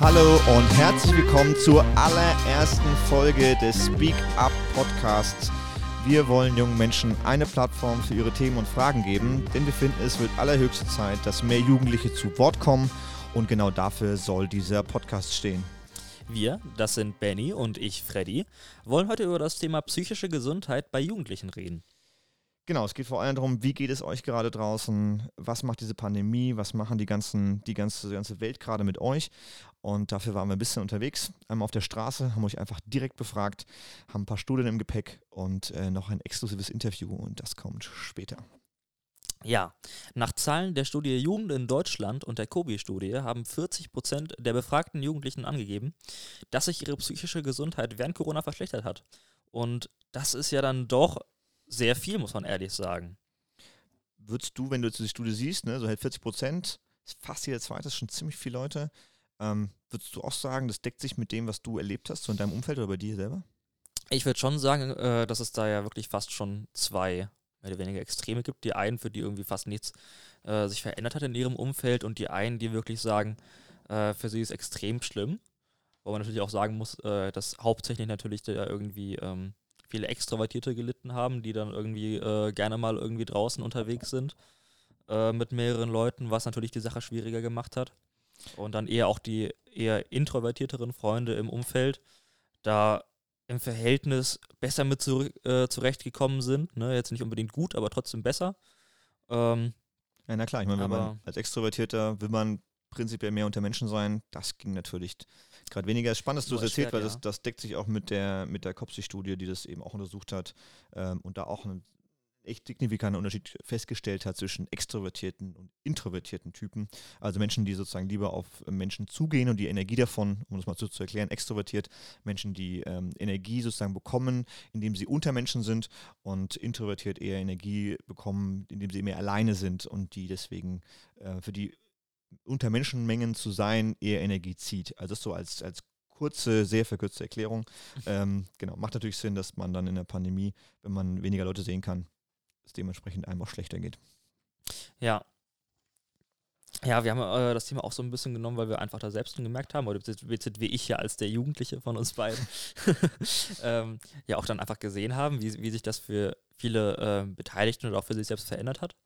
Hallo und herzlich willkommen zur allerersten Folge des Speak Up Podcasts. Wir wollen jungen Menschen eine Plattform für ihre Themen und Fragen geben, denn wir finden, es wird allerhöchste Zeit, dass mehr Jugendliche zu Wort kommen und genau dafür soll dieser Podcast stehen. Wir, das sind Benny und ich, Freddy, wollen heute über das Thema psychische Gesundheit bei Jugendlichen reden. Genau, es geht vor allem darum, wie geht es euch gerade draußen, was macht diese Pandemie, was machen die, ganzen, die, ganze, die ganze Welt gerade mit euch. Und dafür waren wir ein bisschen unterwegs, einmal auf der Straße, haben euch einfach direkt befragt, haben ein paar Studien im Gepäck und äh, noch ein exklusives Interview und das kommt später. Ja, nach Zahlen der Studie Jugend in Deutschland und der COBI-Studie haben 40 Prozent der befragten Jugendlichen angegeben, dass sich ihre psychische Gesundheit während Corona verschlechtert hat. Und das ist ja dann doch sehr viel, muss man ehrlich sagen. Würdest du, wenn du jetzt die Studie siehst, ne, so halt 40 Prozent, fast jeder zweite, ist schon ziemlich viele Leute, ähm, würdest du auch sagen, das deckt sich mit dem, was du erlebt hast, so in deinem Umfeld oder bei dir selber? Ich würde schon sagen, äh, dass es da ja wirklich fast schon zwei mehr oder weniger Extreme gibt. Die einen, für die irgendwie fast nichts äh, sich verändert hat in ihrem Umfeld und die einen, die wirklich sagen, äh, für sie ist extrem schlimm. Wo man natürlich auch sagen muss, äh, dass hauptsächlich natürlich da irgendwie ähm, viele Extrovertierte gelitten haben, die dann irgendwie äh, gerne mal irgendwie draußen unterwegs sind äh, mit mehreren Leuten, was natürlich die Sache schwieriger gemacht hat. Und dann eher auch die eher introvertierteren Freunde im Umfeld, da im Verhältnis besser mit zu, äh, zurechtgekommen sind. Ne? Jetzt nicht unbedingt gut, aber trotzdem besser. Ähm, ja, na klar, ich meine, wenn man als Extrovertierter will man prinzipiell mehr unter Menschen sein. Das ging natürlich gerade weniger. Spannend, dass du es erzählt, weil ja. das, das, deckt sich auch mit der, mit der Kopsi-Studie, die das eben auch untersucht hat ähm, und da auch einen echt signifikanten Unterschied festgestellt hat zwischen extrovertierten und introvertierten Typen. Also Menschen, die sozusagen lieber auf Menschen zugehen und die Energie davon, um das mal so zu erklären, extrovertiert, Menschen, die ähm, Energie sozusagen bekommen, indem sie unter Menschen sind und introvertiert eher Energie bekommen, indem sie mehr alleine sind und die deswegen äh, für die unter Menschenmengen zu sein, eher Energie zieht. Also das so als, als kurze, sehr verkürzte Erklärung. Ähm, genau, macht natürlich Sinn, dass man dann in der Pandemie, wenn man weniger Leute sehen kann, es dementsprechend einem auch schlechter geht. Ja. Ja, wir haben äh, das Thema auch so ein bisschen genommen, weil wir einfach da selbst gemerkt haben, oder wie ich ja als der Jugendliche von uns beiden, ähm, ja auch dann einfach gesehen haben, wie, wie sich das für viele äh, Beteiligten oder auch für sich selbst verändert hat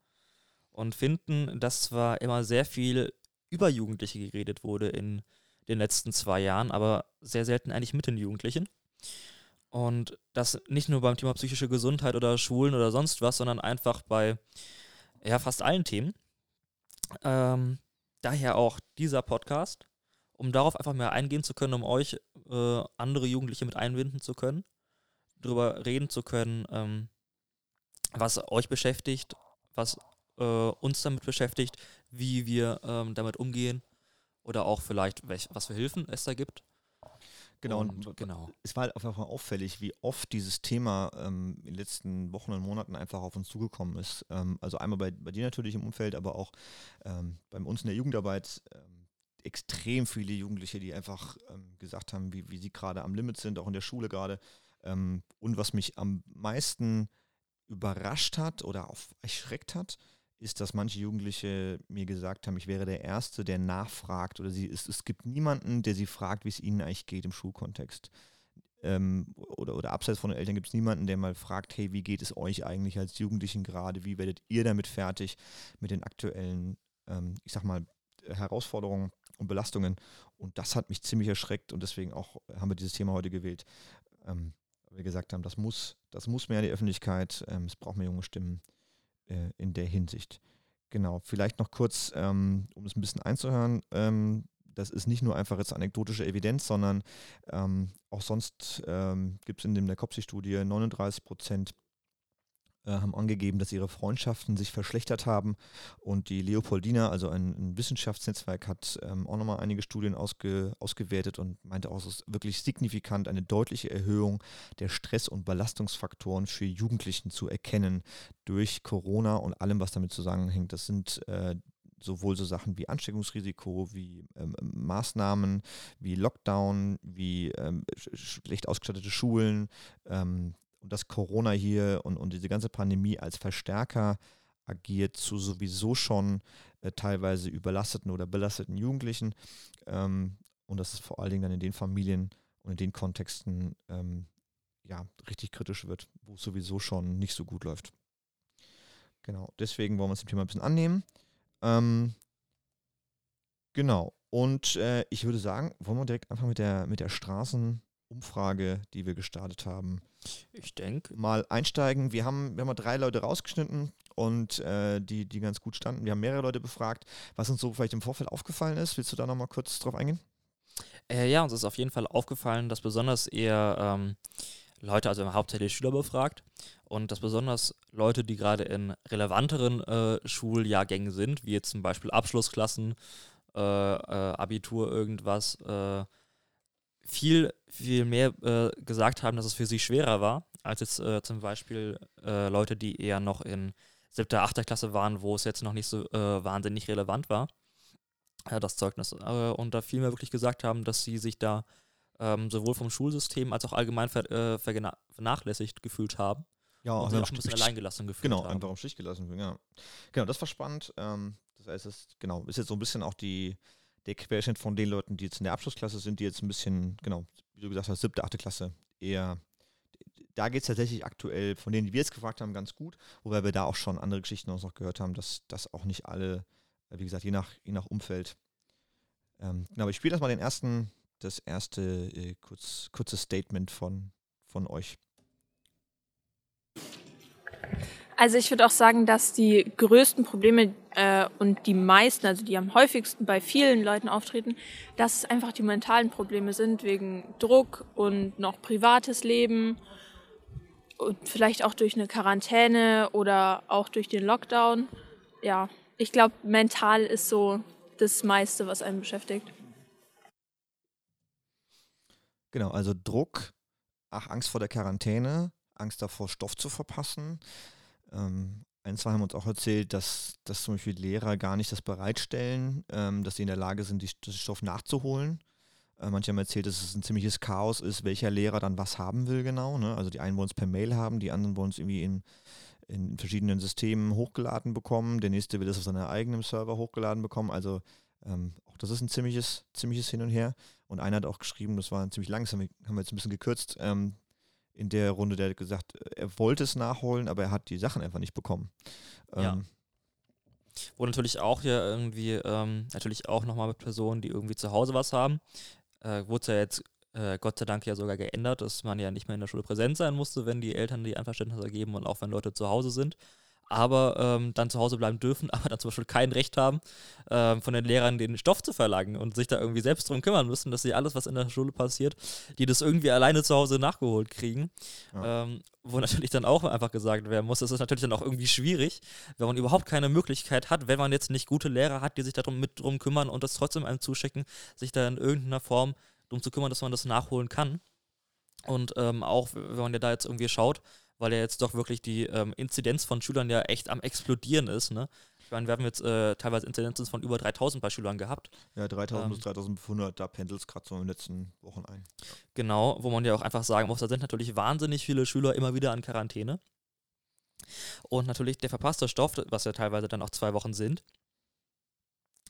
und finden, dass zwar immer sehr viel über Jugendliche geredet wurde in den letzten zwei Jahren, aber sehr selten eigentlich mit den Jugendlichen. Und das nicht nur beim Thema psychische Gesundheit oder Schulen oder sonst was, sondern einfach bei ja, fast allen Themen. Ähm, daher auch dieser Podcast, um darauf einfach mehr eingehen zu können, um euch äh, andere Jugendliche mit einbinden zu können, darüber reden zu können, ähm, was euch beschäftigt, was äh, uns damit beschäftigt, wie wir ähm, damit umgehen oder auch vielleicht, welch, was für Hilfen es da gibt. Genau, und, genau. es war halt einfach auffällig, wie oft dieses Thema ähm, in den letzten Wochen und Monaten einfach auf uns zugekommen ist. Ähm, also einmal bei, bei dir natürlich im Umfeld, aber auch ähm, bei uns in der Jugendarbeit ähm, extrem viele Jugendliche, die einfach ähm, gesagt haben, wie, wie sie gerade am Limit sind, auch in der Schule gerade. Ähm, und was mich am meisten überrascht hat oder auch erschreckt hat, ist, dass manche Jugendliche mir gesagt haben, ich wäre der Erste, der nachfragt oder sie, es, es gibt niemanden, der sie fragt, wie es ihnen eigentlich geht im Schulkontext. Ähm, oder, oder abseits von den Eltern gibt es niemanden, der mal fragt, hey, wie geht es euch eigentlich als Jugendlichen gerade? Wie werdet ihr damit fertig mit den aktuellen, ähm, ich sag mal, Herausforderungen und Belastungen? Und das hat mich ziemlich erschreckt und deswegen auch haben wir dieses Thema heute gewählt. Ähm, wir gesagt haben, das muss, das muss mehr in die Öffentlichkeit, ähm, es braucht mehr junge Stimmen äh, in der Hinsicht. Genau, vielleicht noch kurz, ähm, um es ein bisschen einzuhören, ähm, das ist nicht nur einfach jetzt anekdotische Evidenz, sondern ähm, auch sonst ähm, gibt es in dem der COPSI-Studie 39 Prozent haben angegeben, dass ihre Freundschaften sich verschlechtert haben. Und die Leopoldina, also ein, ein Wissenschaftsnetzwerk, hat ähm, auch nochmal einige Studien ausge, ausgewertet und meinte auch, es ist wirklich signifikant eine deutliche Erhöhung der Stress- und Belastungsfaktoren für Jugendlichen zu erkennen durch Corona und allem, was damit zusammenhängt. Das sind äh, sowohl so Sachen wie Ansteckungsrisiko, wie ähm, Maßnahmen, wie Lockdown, wie ähm, schlecht ausgestattete Schulen, ähm, und dass Corona hier und, und diese ganze Pandemie als Verstärker agiert zu sowieso schon äh, teilweise überlasteten oder belasteten Jugendlichen. Ähm, und das ist vor allen Dingen dann in den Familien und in den Kontexten ähm, ja, richtig kritisch wird, wo es sowieso schon nicht so gut läuft. Genau, deswegen wollen wir uns dem Thema ein bisschen annehmen. Ähm, genau, und äh, ich würde sagen, wollen wir direkt einfach mit der, mit der Straßenumfrage, die wir gestartet haben, ich denke. Mal einsteigen. Wir haben, wir haben mal drei Leute rausgeschnitten und äh, die, die ganz gut standen. Wir haben mehrere Leute befragt, was uns so vielleicht im Vorfeld aufgefallen ist. Willst du da nochmal kurz drauf eingehen? Äh, ja, uns ist auf jeden Fall aufgefallen, dass besonders eher ähm, Leute, also hauptsächlich Schüler befragt und dass besonders Leute, die gerade in relevanteren äh, Schuljahrgängen sind, wie jetzt zum Beispiel Abschlussklassen, äh, äh, Abitur, irgendwas, äh, viel, viel mehr äh, gesagt haben, dass es für sie schwerer war, als jetzt äh, zum Beispiel äh, Leute, die eher noch in siebter, achter Klasse waren, wo es jetzt noch nicht so äh, wahnsinnig relevant war, äh, das Zeugnis. Äh, und da viel mehr wirklich gesagt haben, dass sie sich da ähm, sowohl vom Schulsystem als auch allgemein ver vernachlässigt gefühlt haben. Ja, und sich auch ein bisschen alleingelassen gefühlt genau, haben. Genau, einfach im Stich gelassen. Ja. Genau, das war spannend. Ähm, das heißt, es genau, ist jetzt so ein bisschen auch die der Querschnitt von den Leuten, die jetzt in der Abschlussklasse sind, die jetzt ein bisschen, genau, wie du gesagt hast, siebte, achte Klasse eher. Da geht es tatsächlich aktuell, von denen, die wir jetzt gefragt haben, ganz gut, wobei wir da auch schon andere Geschichten uns noch gehört haben, dass das auch nicht alle, wie gesagt, je nach, je nach Umfeld. Ähm, genau, aber ich spiele das mal den ersten, das erste äh, kurz, kurzes Statement von, von euch. Also ich würde auch sagen, dass die größten Probleme äh, und die meisten, also die am häufigsten bei vielen Leuten auftreten, dass es einfach die mentalen Probleme sind wegen Druck und noch privates Leben und vielleicht auch durch eine Quarantäne oder auch durch den Lockdown. Ja, ich glaube, mental ist so das meiste, was einen beschäftigt. Genau, also Druck, ach, Angst vor der Quarantäne, Angst davor, Stoff zu verpassen, ähm, ein, zwei haben uns auch erzählt, dass, dass zum Beispiel Lehrer gar nicht das bereitstellen, ähm, dass sie in der Lage sind, die, den Stoff nachzuholen. Äh, manche haben erzählt, dass es ein ziemliches Chaos ist, welcher Lehrer dann was haben will genau. Ne? Also die einen wollen es per Mail haben, die anderen wollen es irgendwie in, in verschiedenen Systemen hochgeladen bekommen, der nächste will es auf seinem eigenen Server hochgeladen bekommen. Also ähm, auch das ist ein ziemliches, ziemliches Hin und Her. Und einer hat auch geschrieben, das war ziemlich lang, das haben wir, haben wir jetzt ein bisschen gekürzt, ähm, in der Runde, der hat gesagt, er wollte es nachholen, aber er hat die Sachen einfach nicht bekommen. Ja. Ähm, Wo natürlich auch hier irgendwie, ähm, natürlich auch nochmal mit Personen, die irgendwie zu Hause was haben, äh, wurde es ja jetzt äh, Gott sei Dank ja sogar geändert, dass man ja nicht mehr in der Schule präsent sein musste, wenn die Eltern die Einverständnis ergeben und auch wenn Leute zu Hause sind aber ähm, dann zu Hause bleiben dürfen, aber dann zum Beispiel kein Recht haben, ähm, von den Lehrern den Stoff zu verlangen und sich da irgendwie selbst drum kümmern müssen, dass sie alles, was in der Schule passiert, die das irgendwie alleine zu Hause nachgeholt kriegen. Ja. Ähm, wo natürlich dann auch einfach gesagt werden muss, das ist natürlich dann auch irgendwie schwierig, wenn man überhaupt keine Möglichkeit hat, wenn man jetzt nicht gute Lehrer hat, die sich darum mit drum kümmern und das trotzdem einem zuschicken, sich da in irgendeiner Form drum zu kümmern, dass man das nachholen kann. Und ähm, auch, wenn man ja da jetzt irgendwie schaut, weil ja jetzt doch wirklich die ähm, Inzidenz von Schülern ja echt am explodieren ist. Ne? Ich meine, wir haben jetzt äh, teilweise Inzidenzen von über 3000 bei Schülern gehabt. Ja, 3000 ähm, bis 3500, da pendelt es gerade so in den letzten Wochen ein. Genau, wo man ja auch einfach sagen muss, da sind natürlich wahnsinnig viele Schüler immer wieder an Quarantäne. Und natürlich der verpasste Stoff, was ja teilweise dann auch zwei Wochen sind,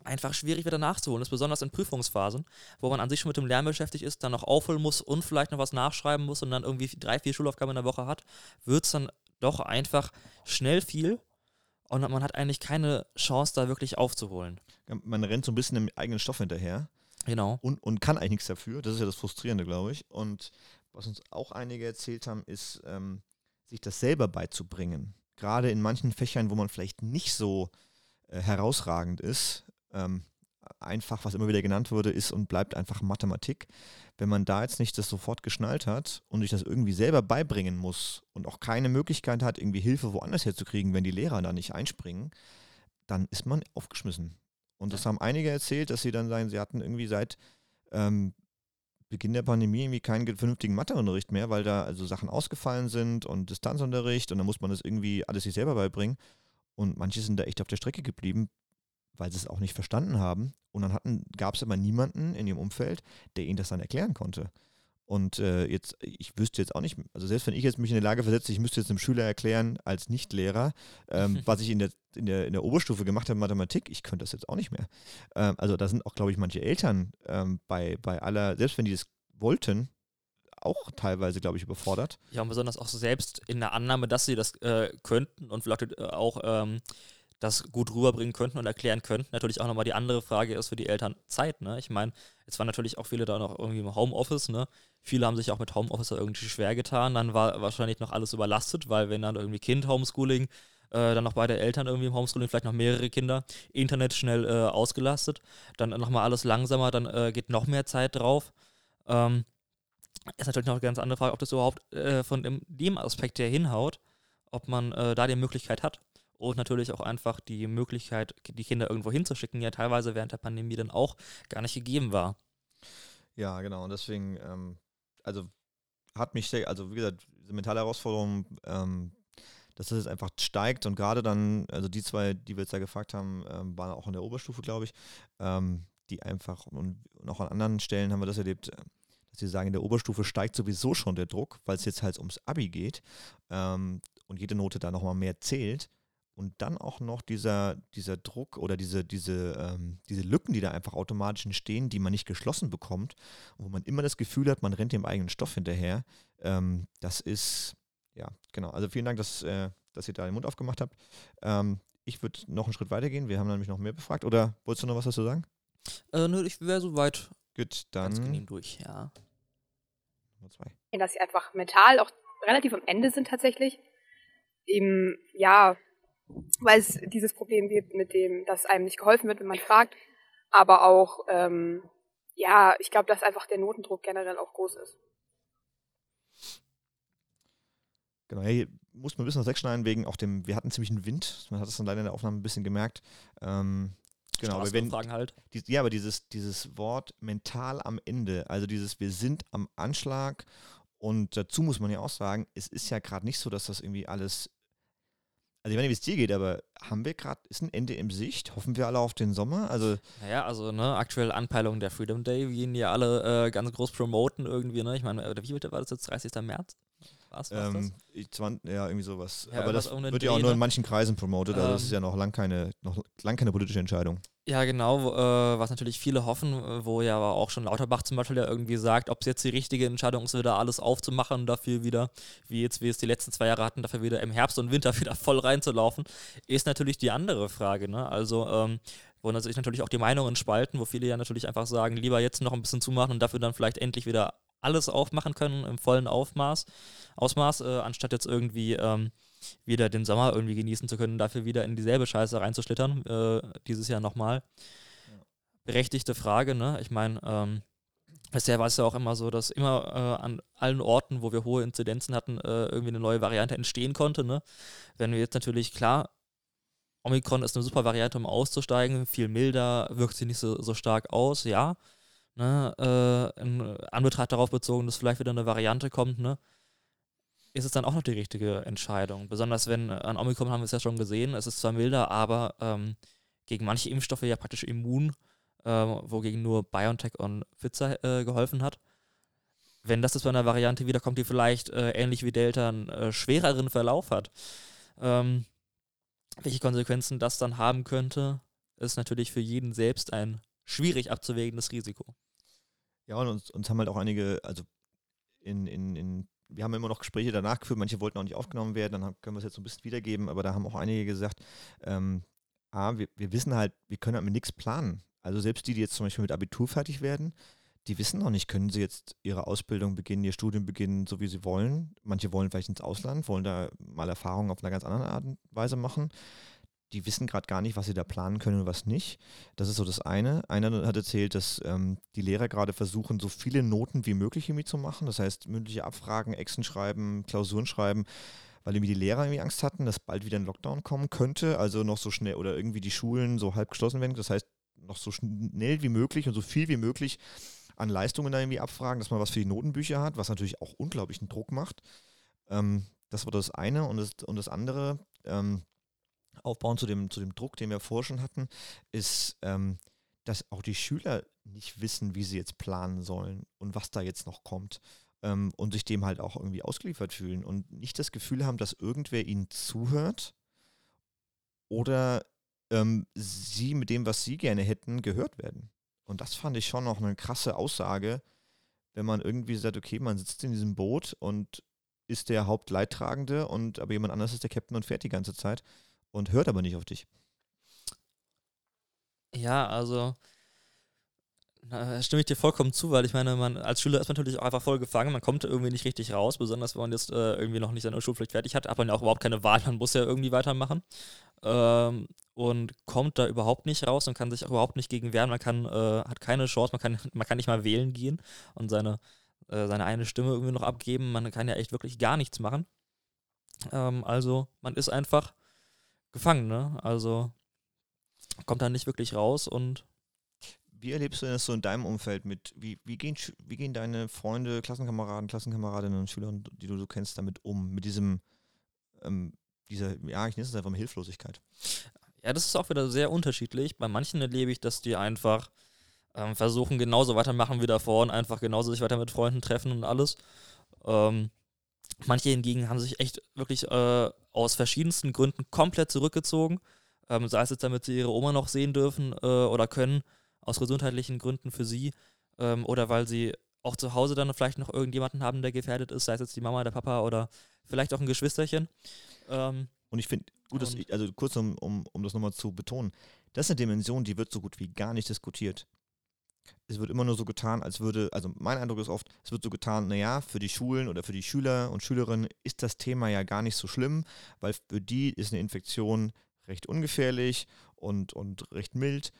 einfach schwierig wieder nachzuholen ist, besonders in Prüfungsphasen, wo man an sich schon mit dem Lernen beschäftigt ist, dann noch aufholen muss und vielleicht noch was nachschreiben muss und dann irgendwie drei, vier Schulaufgaben in der Woche hat, wird es dann doch einfach schnell viel und man hat eigentlich keine Chance, da wirklich aufzuholen. Man rennt so ein bisschen im eigenen Stoff hinterher. Genau. Und, und kann eigentlich nichts dafür. Das ist ja das Frustrierende, glaube ich. Und was uns auch einige erzählt haben, ist, ähm, sich das selber beizubringen. Gerade in manchen Fächern, wo man vielleicht nicht so äh, herausragend ist, ähm, einfach, was immer wieder genannt wurde, ist und bleibt einfach Mathematik. Wenn man da jetzt nicht das sofort geschnallt hat und sich das irgendwie selber beibringen muss und auch keine Möglichkeit hat, irgendwie Hilfe woanders herzukriegen, wenn die Lehrer da nicht einspringen, dann ist man aufgeschmissen. Und das haben einige erzählt, dass sie dann sagen, sie hatten irgendwie seit ähm, Beginn der Pandemie irgendwie keinen vernünftigen Matheunterricht mehr, weil da also Sachen ausgefallen sind und Distanzunterricht und dann muss man das irgendwie alles sich selber beibringen. Und manche sind da echt auf der Strecke geblieben, weil sie es auch nicht verstanden haben. Und dann gab es aber niemanden in ihrem Umfeld, der ihnen das dann erklären konnte. Und äh, jetzt, ich wüsste jetzt auch nicht, also selbst wenn ich jetzt mich in die Lage versetze, ich müsste jetzt einem Schüler erklären, als Nichtlehrer, ähm, was ich in der, in, der, in der Oberstufe gemacht habe, Mathematik, ich könnte das jetzt auch nicht mehr. Ähm, also da sind auch, glaube ich, manche Eltern ähm, bei, bei aller, selbst wenn die das wollten, auch teilweise, glaube ich, überfordert. Ja, und besonders auch selbst in der Annahme, dass sie das äh, könnten und vielleicht äh, auch ähm, das gut rüberbringen könnten und erklären könnten. Natürlich auch nochmal die andere Frage ist für die Eltern Zeit. Ne? Ich meine, es waren natürlich auch viele da noch irgendwie im Homeoffice. Ne? Viele haben sich auch mit Homeoffice irgendwie schwer getan. Dann war wahrscheinlich noch alles überlastet, weil wenn dann irgendwie Kind Homeschooling, äh, dann noch beide Eltern irgendwie im Homeschooling, vielleicht noch mehrere Kinder, Internet schnell äh, ausgelastet, dann nochmal alles langsamer, dann äh, geht noch mehr Zeit drauf. Ähm, ist natürlich noch eine ganz andere Frage, ob das überhaupt äh, von dem, dem Aspekt her hinhaut, ob man äh, da die Möglichkeit hat und natürlich auch einfach die Möglichkeit, die Kinder irgendwo hinzuschicken, ja teilweise während der Pandemie dann auch gar nicht gegeben war. Ja, genau. Und deswegen, ähm, also hat mich also wie gesagt, diese mentale Herausforderung, ähm, dass das jetzt einfach steigt und gerade dann, also die zwei, die wir jetzt da gefragt haben, ähm, waren auch in der Oberstufe, glaube ich, ähm, die einfach und auch an anderen Stellen haben wir das erlebt, dass sie sagen, in der Oberstufe steigt sowieso schon der Druck, weil es jetzt halt ums Abi geht ähm, und jede Note da nochmal mehr zählt und dann auch noch dieser, dieser Druck oder diese, diese, ähm, diese Lücken, die da einfach automatisch entstehen, die man nicht geschlossen bekommt, wo man immer das Gefühl hat, man rennt dem eigenen Stoff hinterher, ähm, das ist, ja, genau. Also vielen Dank, dass, äh, dass ihr da den Mund aufgemacht habt. Ähm, ich würde noch einen Schritt weitergehen. Wir haben nämlich noch mehr befragt. Oder wolltest du noch was dazu sagen? Äh, nö, ich wäre soweit. Gut, dann. Ganz genehm durch, ja. Nummer zwei. Dass sie einfach mental auch relativ am Ende sind tatsächlich. Eben, ja, weil es dieses Problem gibt mit dem, dass einem nicht geholfen wird, wenn man fragt, aber auch, ähm, ja, ich glaube, dass einfach der Notendruck generell auch groß ist. Genau, hier muss man ein bisschen was wegschneiden wegen auch dem, wir hatten ziemlich einen Wind, man hat es dann leider in der Aufnahme ein bisschen gemerkt. Ähm, genau, aber wenn, halt. Die, ja, aber dieses, dieses Wort mental am Ende, also dieses wir sind am Anschlag und dazu muss man ja auch sagen, es ist ja gerade nicht so, dass das irgendwie alles also ich nicht, wie es dir geht, aber haben wir gerade, ist ein Ende im Sicht? Hoffen wir alle auf den Sommer? Also naja, also ne, aktuell Anpeilung der Freedom Day, wie ihn ja alle äh, ganz groß promoten irgendwie, ne? Ich meine, wie war das jetzt, 30. März? Was, was ähm, das? 20, ja, irgendwie sowas. Ja, aber das wird ja auch nur in manchen Kreisen promotet, also das ist ähm. ja noch lang keine, noch lang keine politische Entscheidung. Ja, genau, wo, äh, was natürlich viele hoffen, äh, wo ja aber auch schon Lauterbach zum Beispiel ja irgendwie sagt, ob es jetzt die richtige Entscheidung ist, wieder alles aufzumachen, dafür wieder, wie jetzt wir es die letzten zwei Jahre hatten, dafür wieder im Herbst und Winter wieder voll reinzulaufen, ist natürlich die andere Frage. Ne? Also, ähm, wo sich natürlich auch die Meinungen spalten, wo viele ja natürlich einfach sagen, lieber jetzt noch ein bisschen zumachen und dafür dann vielleicht endlich wieder alles aufmachen können im vollen Aufmaß, Ausmaß, äh, anstatt jetzt irgendwie ähm, wieder den Sommer irgendwie genießen zu können, dafür wieder in dieselbe Scheiße reinzuschlittern, äh, dieses Jahr nochmal. Berechtigte Frage, ne? Ich meine, ähm, Bisher war es ja auch immer so, dass immer äh, an allen Orten, wo wir hohe Inzidenzen hatten, äh, irgendwie eine neue Variante entstehen konnte. Ne? Wenn wir jetzt natürlich, klar, Omikron ist eine super Variante, um auszusteigen, viel milder, wirkt sie nicht so, so stark aus, ja. Ne? Äh, in Anbetracht darauf bezogen, dass vielleicht wieder eine Variante kommt, ne? ist es dann auch noch die richtige Entscheidung. Besonders wenn äh, an Omikron haben wir es ja schon gesehen, es ist zwar milder, aber ähm, gegen manche Impfstoffe ja praktisch immun, ähm, wogegen nur BioNTech und Pfizer äh, geholfen hat. Wenn das jetzt bei einer Variante wiederkommt, die vielleicht äh, ähnlich wie Delta einen äh, schwereren Verlauf hat, ähm, welche Konsequenzen das dann haben könnte, ist natürlich für jeden selbst ein schwierig abzuwägendes Risiko. Ja, und uns, uns haben halt auch einige, also in, in, in wir haben immer noch Gespräche danach geführt, manche wollten auch nicht aufgenommen werden, dann können wir es jetzt so ein bisschen wiedergeben, aber da haben auch einige gesagt, ähm, A, wir, wir wissen halt, wir können halt mit nichts planen. Also selbst die, die jetzt zum Beispiel mit Abitur fertig werden, die wissen noch nicht, können sie jetzt ihre Ausbildung beginnen, ihr Studium beginnen, so wie sie wollen. Manche wollen vielleicht ins Ausland, wollen da mal Erfahrungen auf einer ganz anderen Art und Weise machen die wissen gerade gar nicht, was sie da planen können und was nicht. Das ist so das eine. Einer hat erzählt, dass ähm, die Lehrer gerade versuchen, so viele Noten wie möglich irgendwie zu machen. Das heißt, mündliche Abfragen, Exen schreiben, Klausuren schreiben, weil irgendwie die Lehrer irgendwie Angst hatten, dass bald wieder ein Lockdown kommen könnte. Also noch so schnell oder irgendwie die Schulen so halb geschlossen werden. Das heißt, noch so schnell wie möglich und so viel wie möglich an Leistungen da irgendwie abfragen, dass man was für die Notenbücher hat, was natürlich auch unglaublichen Druck macht. Ähm, das war das eine. Und das, und das andere, ähm, aufbauen zu dem, zu dem Druck, den wir vorher schon hatten, ist, ähm, dass auch die Schüler nicht wissen, wie sie jetzt planen sollen und was da jetzt noch kommt. Ähm, und sich dem halt auch irgendwie ausgeliefert fühlen und nicht das Gefühl haben, dass irgendwer ihnen zuhört oder ähm, sie mit dem, was sie gerne hätten, gehört werden. Und das fand ich schon noch eine krasse Aussage, wenn man irgendwie sagt, okay, man sitzt in diesem Boot und ist der Hauptleidtragende und aber jemand anderes ist der Captain und fährt die ganze Zeit und hört aber nicht auf dich. Ja, also na, stimme ich dir vollkommen zu, weil ich meine, man als Schüler ist man natürlich auch einfach voll gefangen, man kommt irgendwie nicht richtig raus, besonders wenn man jetzt äh, irgendwie noch nicht seine Schulpflicht fertig hat, hat man ja auch überhaupt keine Wahl, man muss ja irgendwie weitermachen ähm, und kommt da überhaupt nicht raus und kann sich auch überhaupt nicht gegen wehren, man kann, äh, hat keine Chance, man kann, man kann nicht mal wählen gehen und seine, äh, seine eine Stimme irgendwie noch abgeben, man kann ja echt wirklich gar nichts machen. Ähm, also man ist einfach gefangen, ne? Also kommt da nicht wirklich raus und wie erlebst du das so in deinem Umfeld mit, wie, wie, gehen, wie gehen deine Freunde, Klassenkameraden, Klassenkameradinnen und Schüler, die du so kennst, damit um, mit diesem, ähm, dieser, ja, ich nenne es einfach mal Hilflosigkeit? Ja, das ist auch wieder sehr unterschiedlich. Bei manchen erlebe ich, dass die einfach ähm, versuchen, genauso weitermachen wie davor und einfach genauso sich weiter mit Freunden treffen und alles. Ähm, manche hingegen haben sich echt wirklich äh, aus verschiedensten Gründen komplett zurückgezogen. Ähm, sei es jetzt, damit sie ihre Oma noch sehen dürfen äh, oder können aus gesundheitlichen Gründen für sie ähm, oder weil sie auch zu Hause dann vielleicht noch irgendjemanden haben, der gefährdet ist, sei es jetzt die Mama, der Papa oder vielleicht auch ein Geschwisterchen. Ähm, und ich finde, gut, dass ich, also kurz um, um, um das nochmal zu betonen, das ist eine Dimension, die wird so gut wie gar nicht diskutiert. Es wird immer nur so getan, als würde, also mein Eindruck ist oft, es wird so getan, naja, für die Schulen oder für die Schüler und Schülerinnen ist das Thema ja gar nicht so schlimm, weil für die ist eine Infektion recht ungefährlich und, und recht mild,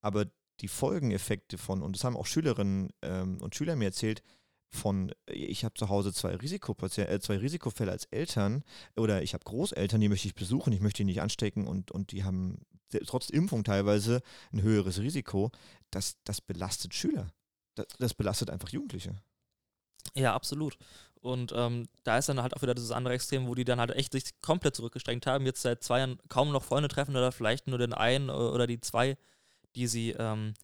aber die Folgeneffekte von, und das haben auch Schülerinnen ähm, und Schüler mir erzählt, von, ich habe zu Hause zwei, äh, zwei Risikofälle als Eltern oder ich habe Großeltern, die möchte ich besuchen, ich möchte die nicht anstecken und, und die haben trotz Impfung teilweise ein höheres Risiko. Das, das belastet Schüler. Das, das belastet einfach Jugendliche. Ja, absolut. Und ähm, da ist dann halt auch wieder dieses andere Extrem, wo die dann halt echt sich komplett zurückgestrengt haben, jetzt seit zwei Jahren kaum noch Freunde treffen oder vielleicht nur den einen oder die zwei die sie ähm,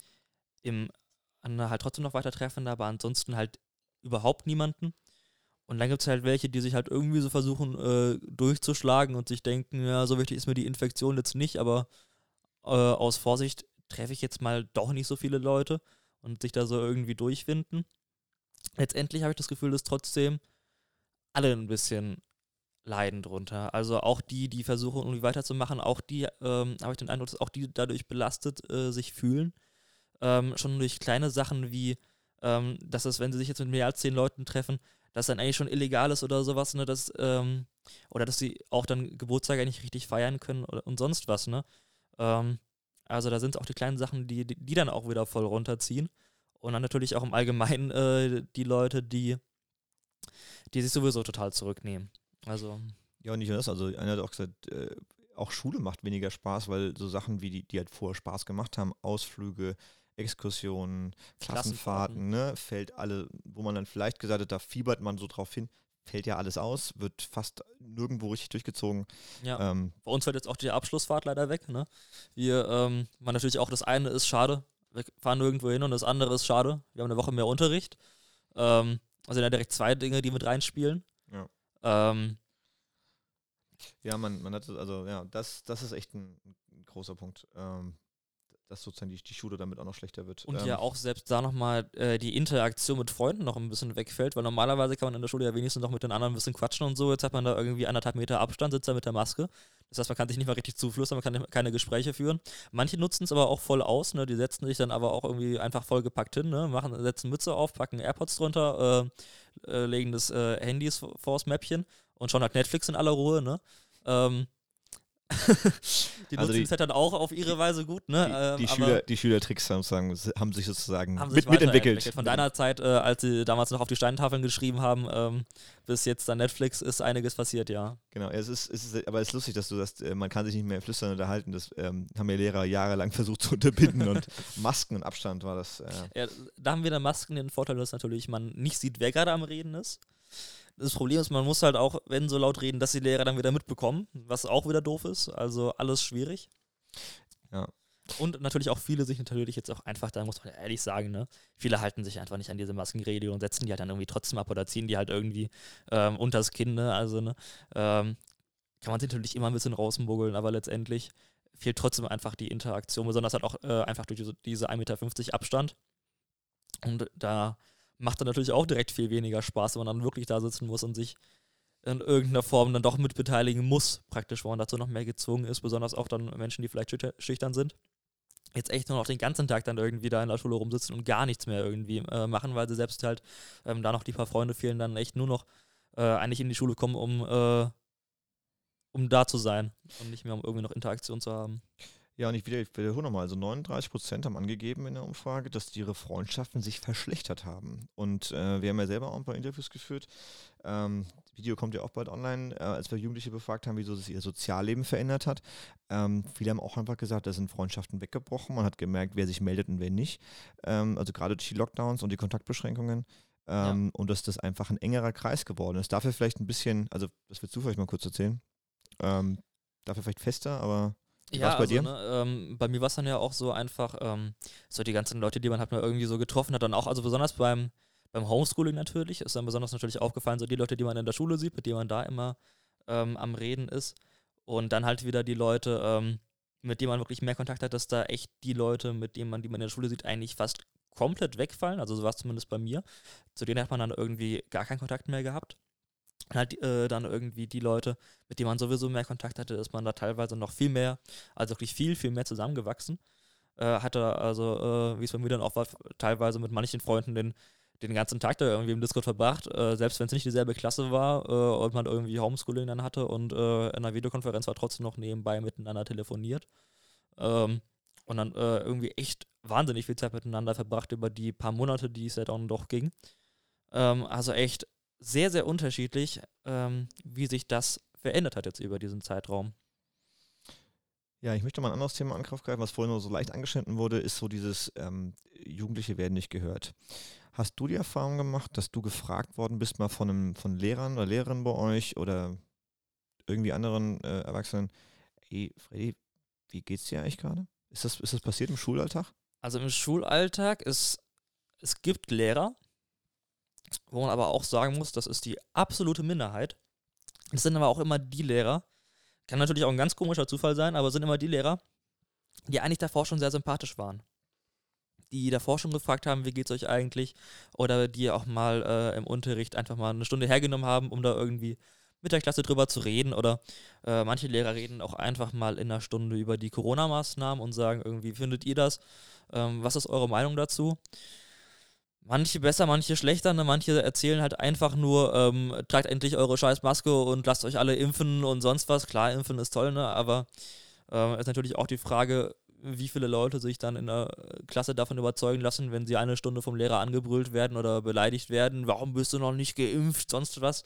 im halt trotzdem noch weiter treffen, aber ansonsten halt überhaupt niemanden. Und dann gibt es halt welche, die sich halt irgendwie so versuchen äh, durchzuschlagen und sich denken, ja, so wichtig ist mir die Infektion jetzt nicht, aber äh, aus Vorsicht treffe ich jetzt mal doch nicht so viele Leute und sich da so irgendwie durchfinden. Letztendlich habe ich das Gefühl, dass trotzdem alle ein bisschen leiden drunter. Also auch die, die versuchen, irgendwie weiterzumachen, auch die, ähm, habe ich den Eindruck, dass auch die dadurch belastet äh, sich fühlen. Ähm, schon durch kleine Sachen wie, ähm, dass es, wenn sie sich jetzt mit mehr als zehn Leuten treffen, das dann eigentlich schon illegal ist oder sowas, ne, dass, ähm, oder dass sie auch dann Geburtstage nicht richtig feiern können oder, und sonst was, ne. Ähm, also da sind es auch die kleinen Sachen, die, die, die, dann auch wieder voll runterziehen. Und dann natürlich auch im Allgemeinen äh, die Leute, die, die sich sowieso total zurücknehmen. Also. Ja, und nicht nur das. Also, einer hat auch gesagt, äh, auch Schule macht weniger Spaß, weil so Sachen wie die, die halt vorher Spaß gemacht haben, Ausflüge, Exkursionen, Klassenfahrten, ne, fällt alle, wo man dann vielleicht gesagt hat, da fiebert man so drauf hin, fällt ja alles aus, wird fast nirgendwo richtig durchgezogen. Ja. Ähm, Bei uns fällt jetzt auch die Abschlussfahrt leider weg. Ne? Wir, ähm, man natürlich auch das eine ist schade, wir fahren nirgendwo hin und das andere ist schade. Wir haben eine Woche mehr Unterricht. Ähm, also ja direkt zwei Dinge, die mit reinspielen. Ja. Ähm, ja, man, man hat also ja, das, das ist echt ein, ein großer Punkt. Ähm, dass sozusagen die, die Schule damit auch noch schlechter wird. Und ähm, ja auch selbst da nochmal äh, die Interaktion mit Freunden noch ein bisschen wegfällt, weil normalerweise kann man in der Schule ja wenigstens noch mit den anderen ein bisschen quatschen und so. Jetzt hat man da irgendwie anderthalb Meter Abstand, sitzt da mit der Maske. Das heißt, man kann sich nicht mal richtig zuflüstern, man kann keine Gespräche führen. Manche nutzen es aber auch voll aus, ne? die setzen sich dann aber auch irgendwie einfach vollgepackt hin, ne? Machen, setzen Mütze auf, packen AirPods drunter, äh, äh, legen das äh, Handys vors Mäppchen und schauen halt Netflix in aller Ruhe, ne? Ähm, die also nutzen es halt dann auch auf ihre Weise gut, ne? Die, ähm, die Schüler, die Schülertricks haben, haben sich sozusagen haben mit, mitentwickelt. Von deiner Zeit, äh, als sie damals noch auf die Steintafeln geschrieben haben, ähm, bis jetzt dann Netflix, ist einiges passiert, ja. Genau, es ist, es ist aber es ist lustig, dass du sagst, äh, man kann sich nicht mehr flüstern unterhalten. Das ähm, haben ja Lehrer jahrelang versucht zu unterbinden und Masken und Abstand war das. Äh ja, da haben wir dann Masken den Vorteil, dass natürlich man nicht sieht, wer gerade am Reden ist. Das Problem ist, man muss halt auch, wenn so laut reden, dass die Lehrer dann wieder mitbekommen, was auch wieder doof ist. Also alles schwierig. Ja. Und natürlich auch viele sich natürlich jetzt auch einfach, da muss man ehrlich sagen, ne, viele halten sich einfach nicht an diese Maskenregelung und setzen die halt dann irgendwie trotzdem ab oder ziehen die halt irgendwie ähm, unters Kinn, ne? Also, ne, ähm, kann man sich natürlich immer ein bisschen rausmuggeln, aber letztendlich fehlt trotzdem einfach die Interaktion, besonders halt auch äh, einfach durch diese, diese 1,50 Meter Abstand. Und da macht dann natürlich auch direkt viel weniger Spaß, wenn man dann wirklich da sitzen muss und sich in irgendeiner Form dann doch mit beteiligen muss, praktisch, wo man dazu noch mehr gezwungen ist, besonders auch dann Menschen, die vielleicht schüchtern sind. Jetzt echt nur noch den ganzen Tag dann irgendwie da in der Schule rumsitzen und gar nichts mehr irgendwie äh, machen, weil sie selbst halt ähm, da noch die paar Freunde fehlen, dann echt nur noch äh, eigentlich in die Schule kommen, um, äh, um da zu sein und nicht mehr um irgendwie noch Interaktion zu haben. Ja, und ich wiederhole nochmal, also 39 Prozent haben angegeben in der Umfrage, dass ihre Freundschaften sich verschlechtert haben. Und äh, wir haben ja selber auch ein paar Interviews geführt. Ähm, Video kommt ja auch bald online, äh, als wir Jugendliche befragt haben, wieso sich ihr Sozialleben verändert hat. Ähm, viele haben auch einfach gesagt, da sind Freundschaften weggebrochen. Man hat gemerkt, wer sich meldet und wer nicht. Ähm, also gerade durch die Lockdowns und die Kontaktbeschränkungen. Ähm, ja. Und dass das einfach ein engerer Kreis geworden ist. Dafür vielleicht ein bisschen, also das willst du vielleicht mal kurz erzählen. Ähm, dafür vielleicht fester, aber ja, bei also, dir? Ne, ähm, bei mir war es dann ja auch so einfach, ähm, so die ganzen Leute, die man halt mal irgendwie so getroffen hat, dann auch, also besonders beim, beim Homeschooling natürlich, ist dann besonders natürlich aufgefallen, so die Leute, die man in der Schule sieht, mit denen man da immer ähm, am Reden ist. Und dann halt wieder die Leute, ähm, mit denen man wirklich mehr Kontakt hat, dass da echt die Leute, mit denen man, die man in der Schule sieht, eigentlich fast komplett wegfallen. Also so war es zumindest bei mir. Zu denen hat man dann irgendwie gar keinen Kontakt mehr gehabt halt äh, dann irgendwie die Leute, mit denen man sowieso mehr Kontakt hatte, ist man da teilweise noch viel mehr, also wirklich viel, viel mehr zusammengewachsen. Äh, hatte also, äh, wie es bei mir dann auch war, teilweise mit manchen Freunden den, den ganzen Tag da irgendwie im Discord verbracht, äh, selbst wenn es nicht dieselbe Klasse war äh, und man irgendwie Homeschooling dann hatte und äh, in einer Videokonferenz war trotzdem noch nebenbei miteinander telefoniert. Ähm, und dann irgendwie echt wahnsinnig viel Zeit miteinander verbracht über die paar Monate, die es ja dann doch ging. Ähm, also echt sehr, sehr unterschiedlich, ähm, wie sich das verändert hat jetzt über diesen Zeitraum. Ja, ich möchte mal ein anderes Thema in Angriff greifen, was vorhin nur so leicht angeschnitten wurde, ist so dieses ähm, Jugendliche werden nicht gehört. Hast du die Erfahrung gemacht, dass du gefragt worden bist mal von einem von Lehrern oder Lehrerinnen bei euch oder irgendwie anderen äh, Erwachsenen, ey, Freddy, wie geht's dir eigentlich gerade? Ist das, ist das passiert im Schulalltag? Also im Schulalltag ist, es gibt Lehrer, wo man aber auch sagen muss, das ist die absolute Minderheit. Das sind aber auch immer die Lehrer, kann natürlich auch ein ganz komischer Zufall sein, aber sind immer die Lehrer, die eigentlich davor schon sehr sympathisch waren. Die davor schon gefragt haben, wie geht's euch eigentlich? Oder die auch mal äh, im Unterricht einfach mal eine Stunde hergenommen haben, um da irgendwie mit der Klasse drüber zu reden. Oder äh, manche Lehrer reden auch einfach mal in einer Stunde über die Corona-Maßnahmen und sagen irgendwie, findet ihr das? Ähm, was ist eure Meinung dazu? Manche besser, manche schlechter. Ne? Manche erzählen halt einfach nur, ähm, tragt endlich eure scheiß Maske und lasst euch alle impfen und sonst was. Klar, impfen ist toll, ne? aber äh, ist natürlich auch die Frage, wie viele Leute sich dann in der Klasse davon überzeugen lassen, wenn sie eine Stunde vom Lehrer angebrüllt werden oder beleidigt werden. Warum bist du noch nicht geimpft? Sonst was.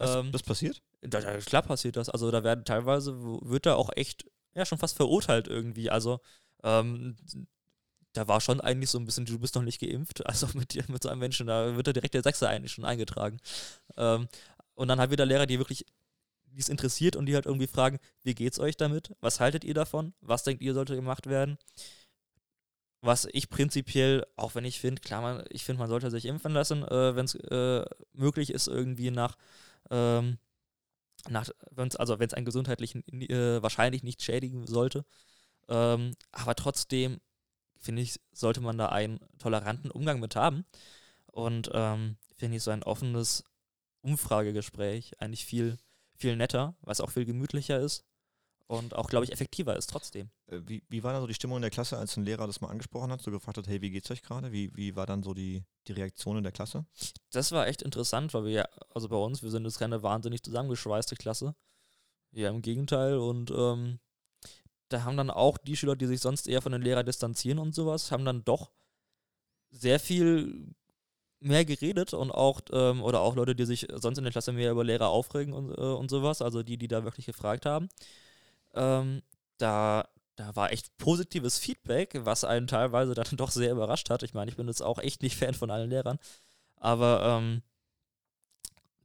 ähm, das passiert? Da, klar passiert das. Also da werden teilweise, wird da auch echt, ja, schon fast verurteilt irgendwie. Also ähm, da war schon eigentlich so ein bisschen, du bist noch nicht geimpft. Also mit, mit so einem Menschen, da wird da direkt der Sechser eigentlich schon eingetragen. Ähm, und dann halt wieder Lehrer, die wirklich die es interessiert und die halt irgendwie fragen, wie geht's euch damit? Was haltet ihr davon? Was denkt ihr, sollte gemacht werden? Was ich prinzipiell, auch wenn ich finde, klar, man, ich finde, man sollte sich impfen lassen, äh, wenn es äh, möglich ist, irgendwie nach, ähm, nach wenn's, also wenn es einen gesundheitlichen äh, wahrscheinlich nicht schädigen sollte. Ähm, aber trotzdem finde ich, sollte man da einen toleranten Umgang mit haben. Und ähm, finde ich so ein offenes Umfragegespräch eigentlich viel, viel netter, was auch viel gemütlicher ist und auch, glaube ich, effektiver ist trotzdem. Äh, wie, wie war da so die Stimmung in der Klasse, als ein Lehrer das mal angesprochen hat, so gefragt hat, hey, wie geht's euch gerade? Wie, wie war dann so die, die Reaktion in der Klasse? Das war echt interessant, weil wir ja, also bei uns, wir sind jetzt keine wahnsinnig zusammengeschweißte Klasse. Ja, im Gegenteil und ähm, da haben dann auch die Schüler, die sich sonst eher von den Lehrern distanzieren und sowas, haben dann doch sehr viel mehr geredet und auch, ähm, oder auch Leute, die sich sonst in der Klasse mehr über Lehrer aufregen und, äh, und sowas, also die, die da wirklich gefragt haben. Ähm, da, da war echt positives Feedback, was einen teilweise dann doch sehr überrascht hat. Ich meine, ich bin jetzt auch echt nicht Fan von allen Lehrern, aber ähm,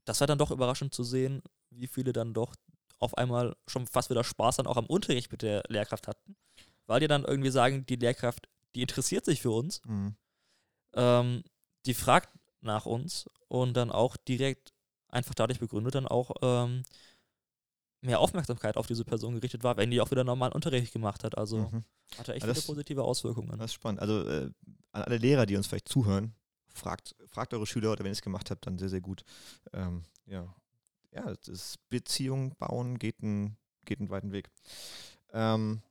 das war dann doch überraschend zu sehen, wie viele dann doch auf einmal schon fast wieder Spaß dann auch am Unterricht mit der Lehrkraft hatten. weil die dann irgendwie sagen, die Lehrkraft, die interessiert sich für uns, mhm. ähm, die fragt nach uns und dann auch direkt einfach dadurch begründet dann auch ähm, mehr Aufmerksamkeit auf diese Person gerichtet war, wenn die auch wieder normalen Unterricht gemacht hat. Also mhm. hatte echt das, viele positive Auswirkungen. Das ist spannend. Also äh, an alle Lehrer, die uns vielleicht zuhören, fragt, fragt eure Schüler oder wenn ihr es gemacht habt, dann sehr, sehr gut. Ähm, ja. Ja, das Beziehung bauen geht, ein, geht einen weiten Weg. Ähm,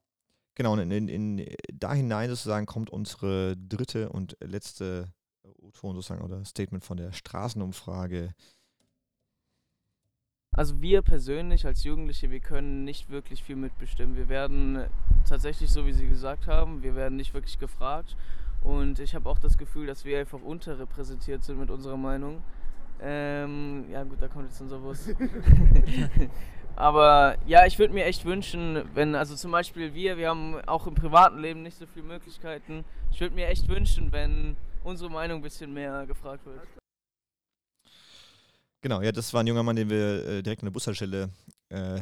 genau, in, in, in, da hinein sozusagen kommt unsere dritte und letzte O-Ton sozusagen oder Statement von der Straßenumfrage. Also wir persönlich als Jugendliche, wir können nicht wirklich viel mitbestimmen. Wir werden tatsächlich, so wie Sie gesagt haben, wir werden nicht wirklich gefragt. Und ich habe auch das Gefühl, dass wir einfach unterrepräsentiert sind mit unserer Meinung. Ähm, ja gut, da kommt jetzt unser Bus. Aber ja, ich würde mir echt wünschen, wenn, also zum Beispiel wir, wir haben auch im privaten Leben nicht so viele Möglichkeiten. Ich würde mir echt wünschen, wenn unsere Meinung ein bisschen mehr gefragt wird. Genau, ja, das war ein junger Mann, den wir äh, direkt an der Bushaltestelle äh,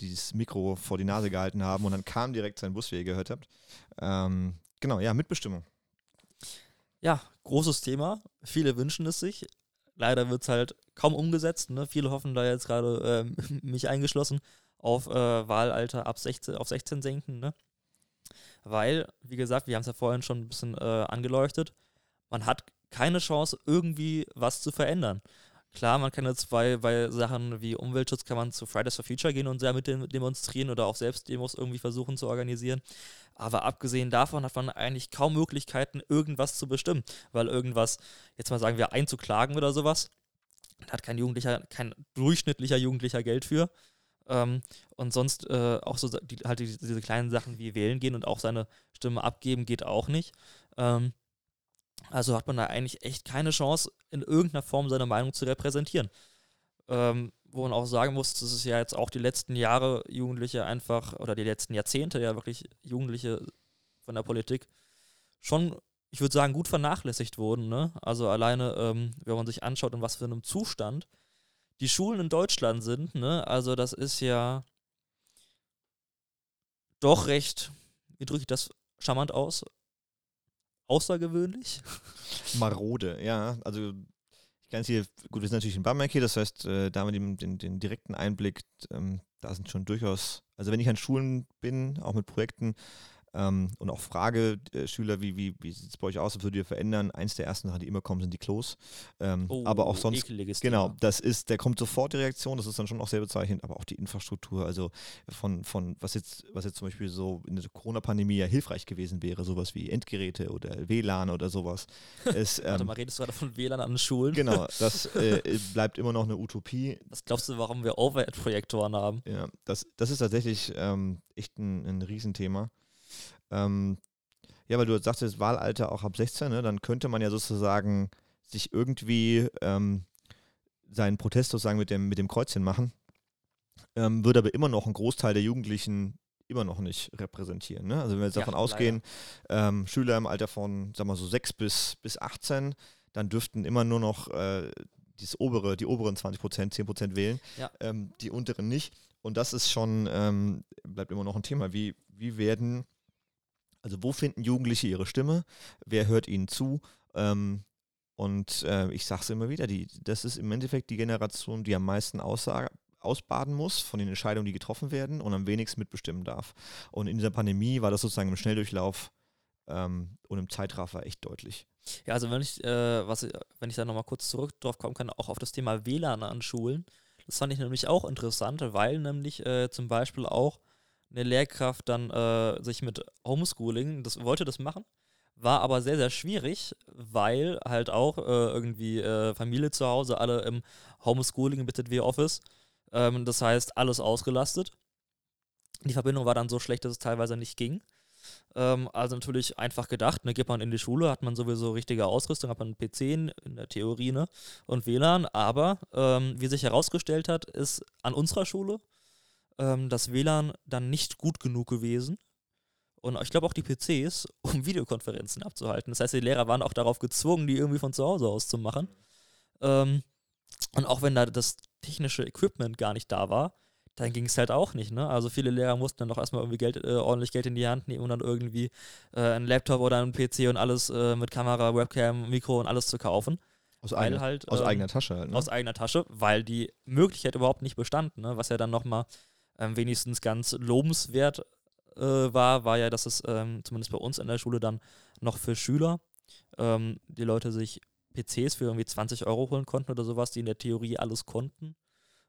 dieses Mikro vor die Nase gehalten haben und dann kam direkt sein Bus, wie ihr gehört habt. Ähm, genau, ja, Mitbestimmung. Ja, großes Thema. Viele wünschen es sich. Leider wird es halt kaum umgesetzt. Ne? Viele hoffen da jetzt gerade, äh, mich eingeschlossen, auf äh, Wahlalter ab 16, auf 16 senken. Ne? Weil, wie gesagt, wir haben es ja vorhin schon ein bisschen äh, angeleuchtet, man hat keine Chance, irgendwie was zu verändern. Klar, man kann jetzt bei, bei Sachen wie Umweltschutz kann man zu Fridays for Future gehen und sehr mit dem demonstrieren oder auch selbst Demos irgendwie versuchen zu organisieren. Aber abgesehen davon hat man eigentlich kaum Möglichkeiten, irgendwas zu bestimmen, weil irgendwas, jetzt mal sagen wir, einzuklagen oder sowas, hat kein Jugendlicher, kein durchschnittlicher Jugendlicher Geld für. Ähm, und sonst äh, auch so die, halt die, diese kleinen Sachen wie wählen gehen und auch seine Stimme abgeben geht auch nicht. Ähm, also hat man da eigentlich echt keine Chance, in irgendeiner Form seine Meinung zu repräsentieren. Ähm, wo man auch sagen muss, dass es ja jetzt auch die letzten Jahre Jugendliche einfach, oder die letzten Jahrzehnte ja wirklich Jugendliche von der Politik schon, ich würde sagen, gut vernachlässigt wurden. Ne? Also alleine, ähm, wenn man sich anschaut, in was für einem Zustand die Schulen in Deutschland sind, ne? also das ist ja doch recht, wie drücke ich das charmant aus, außergewöhnlich. Marode, ja. Also ich kann es hier, gut, wir sind natürlich in Bamberg hier, das heißt, äh, da haben wir den, den, direkten Einblick, ähm, da sind schon durchaus, also wenn ich an Schulen bin, auch mit Projekten, ähm, und auch frage äh, Schüler, wie, wie, wie sieht es bei euch aus, was würdet ihr verändern? Eins der ersten Sachen, die immer kommen, sind die Klos. Ähm, oh, aber auch sonst, genau, Thema. das ist, der kommt sofort die Reaktion, das ist dann schon auch sehr bezeichnend, aber auch die Infrastruktur, also von, von was jetzt, was jetzt zum Beispiel so in der Corona-Pandemie ja hilfreich gewesen wäre, sowas wie Endgeräte oder WLAN oder sowas. ist, ähm, Warte mal, redest du gerade von WLAN an den Schulen? Genau, das äh, bleibt immer noch eine Utopie. Was glaubst du, warum wir Overhead-Projektoren haben? Ja, das, das ist tatsächlich ähm, echt ein, ein Riesenthema. Ähm, ja, weil du sagtest, Wahlalter auch ab 16, ne? dann könnte man ja sozusagen sich irgendwie ähm, seinen Protest sozusagen mit dem, mit dem Kreuzchen machen, ähm, würde aber immer noch einen Großteil der Jugendlichen immer noch nicht repräsentieren. Ne? Also wenn wir jetzt ja, davon ausgehen, ähm, Schüler im Alter von, sagen wir so, 6 bis, bis 18, dann dürften immer nur noch äh, dieses obere, die oberen 20 Prozent, 10 Prozent wählen, ja. ähm, die unteren nicht. Und das ist schon, ähm, bleibt immer noch ein Thema. Wie, wie werden also wo finden Jugendliche ihre Stimme? Wer hört ihnen zu? Ähm, und äh, ich sage es immer wieder, die, das ist im Endeffekt die Generation, die am meisten aussage, ausbaden muss von den Entscheidungen, die getroffen werden und am wenigsten mitbestimmen darf. Und in dieser Pandemie war das sozusagen im Schnelldurchlauf ähm, und im Zeitraffer echt deutlich. Ja, also wenn ich, äh, was, wenn ich da nochmal kurz zurück drauf kommen kann, auch auf das Thema WLAN an Schulen, das fand ich nämlich auch interessant, weil nämlich äh, zum Beispiel auch eine Lehrkraft dann äh, sich mit Homeschooling, das wollte das machen, war aber sehr, sehr schwierig, weil halt auch äh, irgendwie äh, Familie zu Hause, alle im Homeschooling BZW Office. Ähm, das heißt, alles ausgelastet. Die Verbindung war dann so schlecht, dass es teilweise nicht ging. Ähm, also natürlich einfach gedacht, ne, geht man in die Schule, hat man sowieso richtige Ausrüstung, hat man einen PC in der Theorie ne, und WLAN. Aber ähm, wie sich herausgestellt hat, ist an unserer Schule ähm, das WLAN dann nicht gut genug gewesen. Und ich glaube auch die PCs, um Videokonferenzen abzuhalten. Das heißt, die Lehrer waren auch darauf gezwungen, die irgendwie von zu Hause aus zu machen. Ähm, und auch wenn da das technische Equipment gar nicht da war, dann ging es halt auch nicht. Ne? Also viele Lehrer mussten dann doch erstmal irgendwie Geld, äh, ordentlich Geld in die Hand nehmen und dann irgendwie äh, einen Laptop oder einen PC und alles äh, mit Kamera, Webcam, Mikro und alles zu kaufen. Aus, eigener, halt, aus ähm, eigener Tasche halt. Ne? Aus eigener Tasche, weil die Möglichkeit überhaupt nicht bestand. Ne? Was ja dann nochmal ähm, wenigstens ganz lobenswert äh, war, war ja, dass es ähm, zumindest bei uns in der Schule dann noch für Schüler ähm, die Leute sich PCs für irgendwie 20 Euro holen konnten oder sowas, die in der Theorie alles konnten.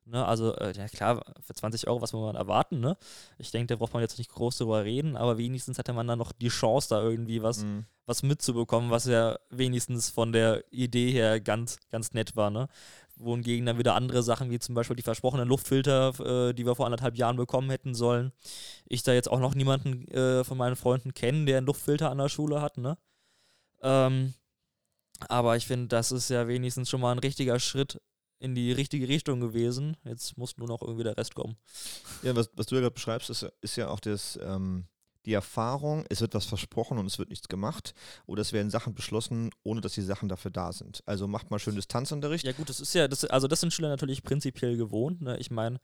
Ne, also, äh, ja klar, für 20 Euro, was muss man erwarten, ne? Ich denke, da braucht man jetzt nicht groß drüber reden, aber wenigstens hatte man dann noch die Chance, da irgendwie was, mhm. was mitzubekommen, was ja wenigstens von der Idee her ganz, ganz nett war, ne? Wohingegen dann wieder andere Sachen, wie zum Beispiel die versprochenen Luftfilter, äh, die wir vor anderthalb Jahren bekommen hätten sollen. Ich da jetzt auch noch niemanden äh, von meinen Freunden kenne, der einen Luftfilter an der Schule hat, ne? Ähm, aber ich finde, das ist ja wenigstens schon mal ein richtiger Schritt in die richtige Richtung gewesen. Jetzt muss nur noch irgendwie der Rest kommen. Ja, was, was du ja gerade beschreibst, ist, ist, ja auch das, ähm, die Erfahrung, es wird was versprochen und es wird nichts gemacht. Oder es werden Sachen beschlossen, ohne dass die Sachen dafür da sind. Also macht mal schön Distanzunterricht. Ja gut, das ist ja, das, also das sind Schüler natürlich prinzipiell gewohnt. Ne? Ich meine,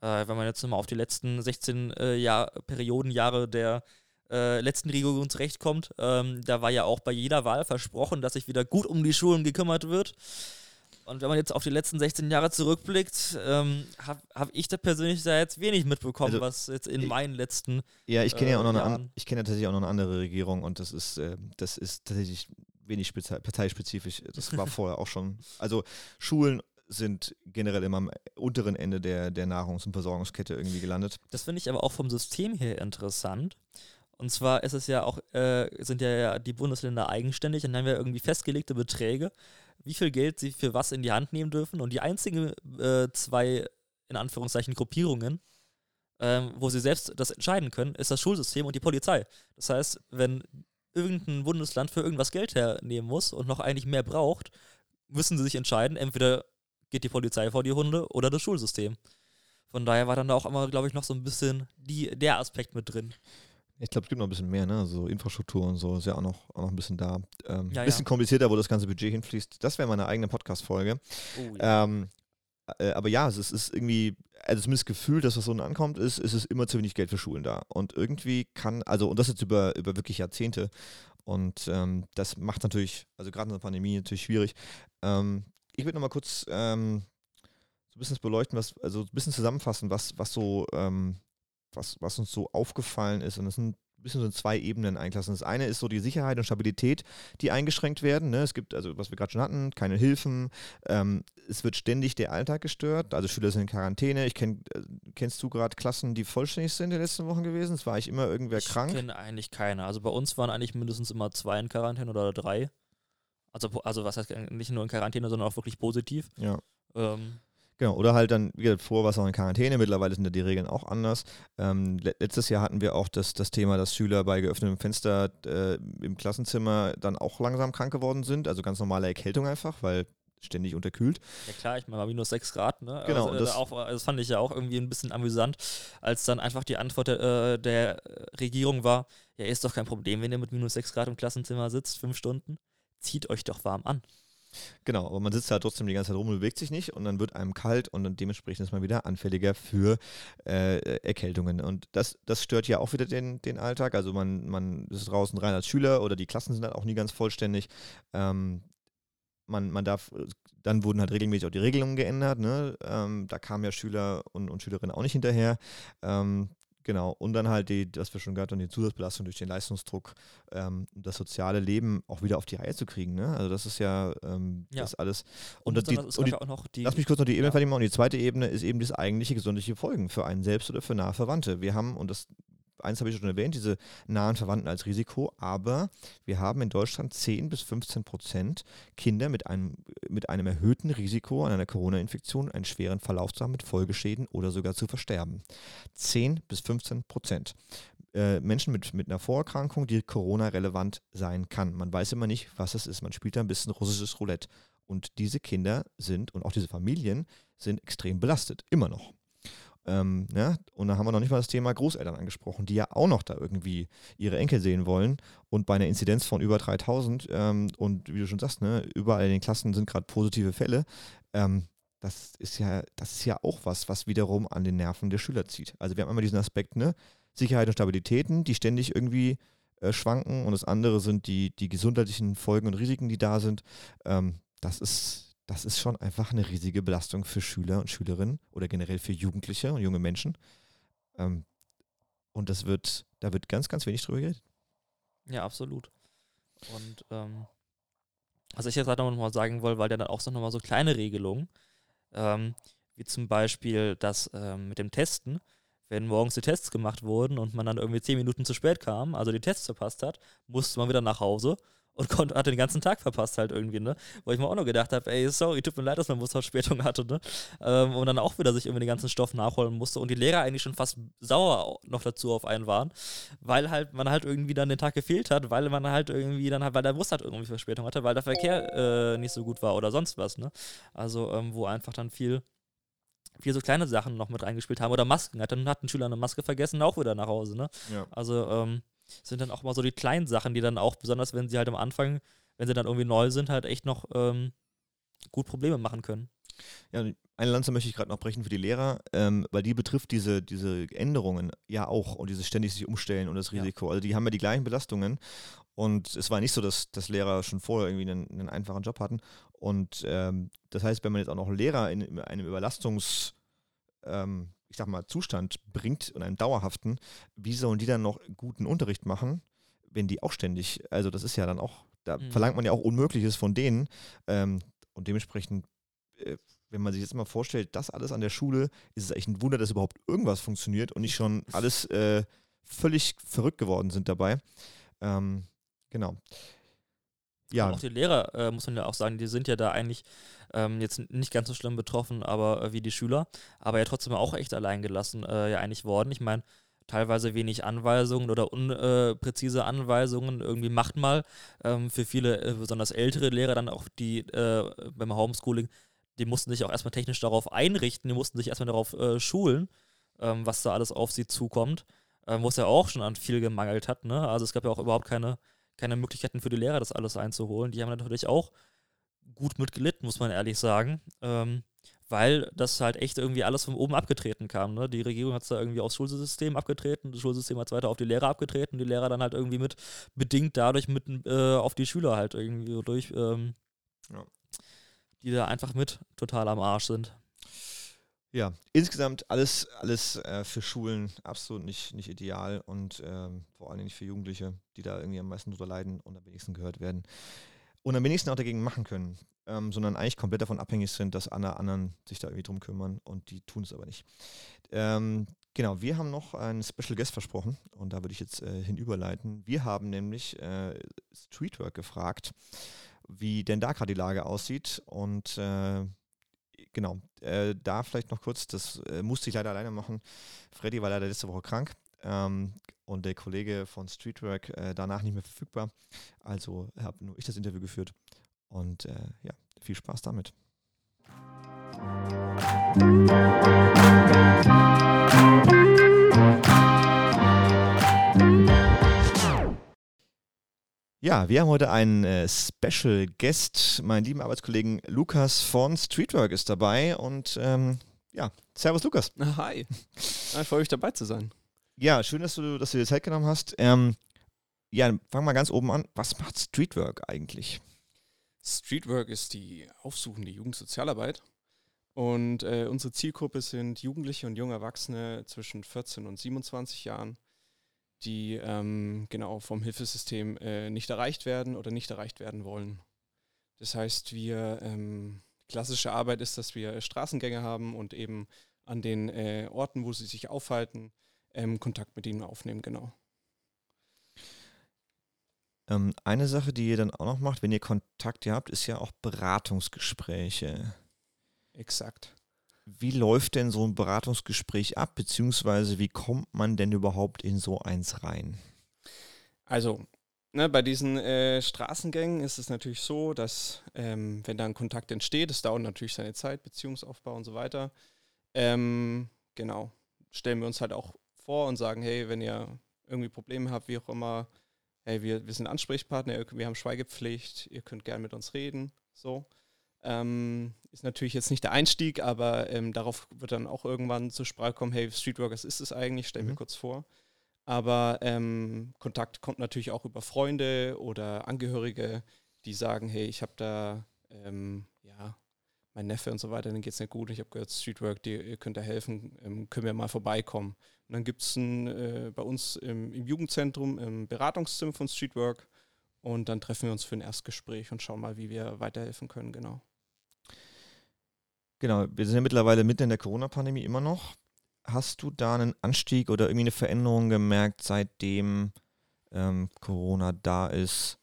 äh, wenn man jetzt mal auf die letzten 16 äh, Jahr, Perioden, Jahre der äh, letzten Regierung zurechtkommt, ähm, da war ja auch bei jeder Wahl versprochen, dass sich wieder gut um die Schulen gekümmert wird. Und wenn man jetzt auf die letzten 16 Jahre zurückblickt, ähm, habe hab ich da persönlich da jetzt wenig mitbekommen, also, was jetzt in ich, meinen letzten. Ja, ich kenne äh, ja auch noch eine, an, ich kenne ja tatsächlich auch noch eine andere Regierung und das ist, äh, das ist tatsächlich wenig parteispezifisch. Das war vorher auch schon. Also Schulen sind generell immer am unteren Ende der, der Nahrungs- und Versorgungskette irgendwie gelandet. Das finde ich aber auch vom System her interessant. Und zwar ist es ja auch, äh, sind ja die Bundesländer eigenständig und dann haben wir irgendwie festgelegte Beträge wie viel Geld sie für was in die Hand nehmen dürfen. Und die einzigen äh, zwei, in Anführungszeichen, Gruppierungen, ähm, wo sie selbst das entscheiden können, ist das Schulsystem und die Polizei. Das heißt, wenn irgendein Bundesland für irgendwas Geld hernehmen muss und noch eigentlich mehr braucht, müssen sie sich entscheiden, entweder geht die Polizei vor die Hunde oder das Schulsystem. Von daher war dann da auch immer, glaube ich, noch so ein bisschen die, der Aspekt mit drin. Ich glaube, es gibt noch ein bisschen mehr, ne? So Infrastruktur und so ist ja auch noch, auch noch ein bisschen da. Ähm, ja, bisschen ja. komplizierter, wo das ganze Budget hinfließt. Das wäre meine eigene Podcast-Folge. Oh, ja. ähm, äh, aber ja, es ist, ist irgendwie, also zumindest gefühlt, dass was so ankommt, ist, ist es immer zu wenig Geld für Schulen da. Und irgendwie kann, also, und das jetzt über, über wirklich Jahrzehnte. Und ähm, das macht natürlich, also gerade in der Pandemie natürlich schwierig. Ähm, ich würde nochmal kurz ähm, so ein bisschen beleuchten, was, also ein bisschen zusammenfassen, was, was so ähm, was, was uns so aufgefallen ist. Und das sind ein bisschen so in zwei Ebenen einklassen. Das eine ist so die Sicherheit und Stabilität, die eingeschränkt werden. Ne? Es gibt, also was wir gerade schon hatten, keine Hilfen. Ähm, es wird ständig der Alltag gestört. Also Schüler sind in Quarantäne. Ich kenn, äh, kennst du gerade Klassen, die vollständig sind in den letzten Wochen gewesen? Es war eigentlich immer irgendwer ich krank. Ich kenne eigentlich keine. Also bei uns waren eigentlich mindestens immer zwei in Quarantäne oder drei. Also, also was heißt nicht nur in Quarantäne, sondern auch wirklich positiv. Ja. Ähm, Genau, oder halt dann, wie gesagt, vor war es auch in Quarantäne, mittlerweile sind ja die Regeln auch anders. Ähm, letztes Jahr hatten wir auch das, das Thema, dass Schüler bei geöffnetem Fenster äh, im Klassenzimmer dann auch langsam krank geworden sind, also ganz normale Erkältung einfach, weil ständig unterkühlt. Ja klar, ich meine mal minus 6 Grad, ne? Genau. Also, das, auch, das, fand ich ja auch irgendwie ein bisschen amüsant, als dann einfach die Antwort der, äh, der Regierung war, ja, ist doch kein Problem, wenn ihr mit minus 6 Grad im Klassenzimmer sitzt, fünf Stunden, zieht euch doch warm an. Genau, aber man sitzt da trotzdem die ganze Zeit rum und bewegt sich nicht und dann wird einem kalt und dann dementsprechend ist man wieder anfälliger für äh, Erkältungen. Und das, das stört ja auch wieder den, den Alltag. Also man, man ist draußen rein als Schüler oder die Klassen sind halt auch nie ganz vollständig. Ähm, man, man darf, dann wurden halt regelmäßig auch die Regelungen geändert. Ne? Ähm, da kamen ja Schüler und, und Schülerinnen auch nicht hinterher. Ähm, Genau, und dann halt die, was wir schon gehört haben, die Zusatzbelastung durch den Leistungsdruck, ähm, das soziale Leben auch wieder auf die Reihe zu kriegen. Ne? Also das ist ja, ähm, ja. das alles. Und, und, die, und die, auch noch die, lass mich kurz noch die Ebene ja. fertig machen. Und die zweite Ebene ist eben das eigentliche gesundliche Folgen für einen selbst oder für nahe Verwandte. Wir haben, und das eins habe ich schon erwähnt, diese nahen Verwandten als Risiko, aber wir haben in Deutschland 10 bis 15 Prozent Kinder mit einem, mit einem erhöhten Risiko an einer Corona-Infektion, einen schweren Verlauf zu haben, mit Folgeschäden oder sogar zu versterben. 10 bis 15 Prozent. Äh, Menschen mit, mit einer Vorerkrankung, die Corona-relevant sein kann. Man weiß immer nicht, was es ist. Man spielt da ein bisschen russisches Roulette. Und diese Kinder sind und auch diese Familien sind extrem belastet, immer noch. Ähm, ja, ne? und da haben wir noch nicht mal das Thema Großeltern angesprochen, die ja auch noch da irgendwie ihre Enkel sehen wollen. Und bei einer Inzidenz von über 3000 ähm, und wie du schon sagst, ne, überall in den Klassen sind gerade positive Fälle. Ähm, das ist ja, das ist ja auch was, was wiederum an den Nerven der Schüler zieht. Also wir haben einmal diesen Aspekt, ne, Sicherheit und Stabilitäten, die ständig irgendwie äh, schwanken und das andere sind die, die gesundheitlichen Folgen und Risiken, die da sind. Ähm, das ist, das ist schon einfach eine riesige Belastung für Schüler und Schülerinnen oder generell für Jugendliche und junge Menschen. Ähm, und das wird, da wird ganz, ganz wenig drüber geredet. Ja, absolut. Und ähm, was ich jetzt gerade noch mal sagen wollte, weil der dann auch so nochmal so kleine Regelungen, ähm, wie zum Beispiel das ähm, mit dem Testen, wenn morgens die Tests gemacht wurden und man dann irgendwie zehn Minuten zu spät kam, also die Tests verpasst hat, musste man wieder nach Hause und konnte, hat den ganzen Tag verpasst halt irgendwie, ne? Wo ich mir auch noch gedacht habe, ey, sorry, tut mir leid, dass man Busverspätung hatte, ne? Ähm, und dann auch wieder sich irgendwie den ganzen Stoff nachholen musste und die Lehrer eigentlich schon fast sauer noch dazu auf einen waren, weil halt man halt irgendwie dann den Tag gefehlt hat, weil man halt irgendwie dann, weil der Bus halt irgendwie Verspätung hatte, weil der Verkehr äh, nicht so gut war oder sonst was, ne? Also, ähm, wo einfach dann viel viel so kleine Sachen noch mit reingespielt haben oder Masken. Dann hat ein Schüler eine Maske vergessen, auch wieder nach Hause. Ne? Ja. Also ähm, sind dann auch mal so die kleinen Sachen, die dann auch, besonders wenn sie halt am Anfang, wenn sie dann irgendwie neu sind, halt echt noch ähm, gut Probleme machen können. Ja, eine Lanze möchte ich gerade noch brechen für die Lehrer, ähm, weil die betrifft diese, diese Änderungen ja auch und dieses ständig sich umstellen und das Risiko. Ja. Also die haben ja die gleichen Belastungen und es war nicht so, dass, dass Lehrer schon vorher irgendwie einen, einen einfachen Job hatten. Und ähm, das heißt, wenn man jetzt auch noch Lehrer in, einem Überlastungs, ähm, ich sag mal, Zustand bringt und einen dauerhaften, wie sollen die dann noch guten Unterricht machen, wenn die auch ständig, also das ist ja dann auch, da mhm. verlangt man ja auch Unmögliches von denen. Ähm, und dementsprechend, äh, wenn man sich jetzt mal vorstellt, das alles an der Schule, ist es echt ein Wunder, dass überhaupt irgendwas funktioniert und nicht schon alles äh, völlig verrückt geworden sind dabei. Ähm, genau. Ja. Auch die Lehrer, äh, muss man ja auch sagen, die sind ja da eigentlich ähm, jetzt nicht ganz so schlimm betroffen, aber äh, wie die Schüler, aber ja trotzdem auch echt alleingelassen äh, ja eigentlich worden. Ich meine, teilweise wenig Anweisungen oder unpräzise Anweisungen, irgendwie macht mal. Ähm, für viele, äh, besonders ältere Lehrer, dann auch die äh, beim Homeschooling, die mussten sich auch erstmal technisch darauf einrichten, die mussten sich erstmal darauf äh, schulen, ähm, was da alles auf sie zukommt, ähm, wo es ja auch schon an viel gemangelt hat. Ne? Also es gab ja auch überhaupt keine keine Möglichkeiten für die Lehrer, das alles einzuholen. Die haben natürlich auch gut mitgelitten, muss man ehrlich sagen. Ähm, weil das halt echt irgendwie alles von oben abgetreten kam. Ne? Die Regierung hat es da irgendwie aufs Schulsystem abgetreten, das Schulsystem hat es weiter auf die Lehrer abgetreten, die Lehrer dann halt irgendwie mit bedingt dadurch mit äh, auf die Schüler halt irgendwie durch, ähm, ja. die da einfach mit total am Arsch sind. Ja, insgesamt alles, alles äh, für Schulen absolut nicht, nicht ideal und ähm, vor allem nicht für Jugendliche, die da irgendwie am meisten drunter leiden und am wenigsten gehört werden. Und am wenigsten auch dagegen machen können, ähm, sondern eigentlich komplett davon abhängig sind, dass alle anderen sich da irgendwie drum kümmern und die tun es aber nicht. Ähm, genau, wir haben noch einen Special Guest versprochen und da würde ich jetzt äh, hinüberleiten. Wir haben nämlich äh, Streetwork gefragt, wie denn da gerade die Lage aussieht und äh, genau, äh, da vielleicht noch kurz, das äh, musste ich leider alleine machen. Freddy war leider letzte Woche krank ähm, und der Kollege von Streetwork äh, danach nicht mehr verfügbar. Also habe nur ich das Interview geführt und äh, ja, viel Spaß damit. Ja, wir haben heute einen äh, Special Guest. Mein lieben Arbeitskollegen Lukas von Streetwork ist dabei. Und ähm, ja, Servus Lukas. Hi. Ich freue mich dabei zu sein. Ja, schön, dass du, dass du dir Zeit genommen hast. Ähm, ja, fangen wir ganz oben an. Was macht Streetwork eigentlich? Streetwork ist die aufsuchende Jugendsozialarbeit. Und äh, unsere Zielgruppe sind Jugendliche und junge Erwachsene zwischen 14 und 27 Jahren die ähm, genau vom Hilfesystem äh, nicht erreicht werden oder nicht erreicht werden wollen. Das heißt, wir ähm, klassische Arbeit ist, dass wir Straßengänge haben und eben an den äh, Orten, wo sie sich aufhalten, ähm, Kontakt mit ihnen aufnehmen, genau. Ähm, eine Sache, die ihr dann auch noch macht, wenn ihr Kontakte habt, ist ja auch Beratungsgespräche. Exakt. Wie läuft denn so ein Beratungsgespräch ab, beziehungsweise wie kommt man denn überhaupt in so eins rein? Also, ne, bei diesen äh, Straßengängen ist es natürlich so, dass ähm, wenn da ein Kontakt entsteht, es dauert natürlich seine Zeit, Beziehungsaufbau und so weiter. Ähm, genau, stellen wir uns halt auch vor und sagen, hey, wenn ihr irgendwie Probleme habt, wie auch immer, hey, wir, wir sind Ansprechpartner, wir haben Schweigepflicht, ihr könnt gerne mit uns reden, so. Ähm, ist natürlich jetzt nicht der Einstieg, aber ähm, darauf wird dann auch irgendwann zur Sprache kommen, hey, Streetworkers ist es eigentlich, stell mhm. mir kurz vor. Aber ähm, Kontakt kommt natürlich auch über Freunde oder Angehörige, die sagen, hey, ich habe da, ähm, ja, mein Neffe und so weiter, denen geht es nicht gut, ich habe gehört, Streetwork, die, ihr könnt da helfen, ähm, können wir mal vorbeikommen. Und dann gibt es äh, bei uns im, im, Jugendzentrum im Beratungszimmer von Streetwork und dann treffen wir uns für ein Erstgespräch und schauen mal, wie wir weiterhelfen können, genau. Genau, wir sind ja mittlerweile mitten in der Corona-Pandemie immer noch. Hast du da einen Anstieg oder irgendwie eine Veränderung gemerkt, seitdem ähm, Corona da ist,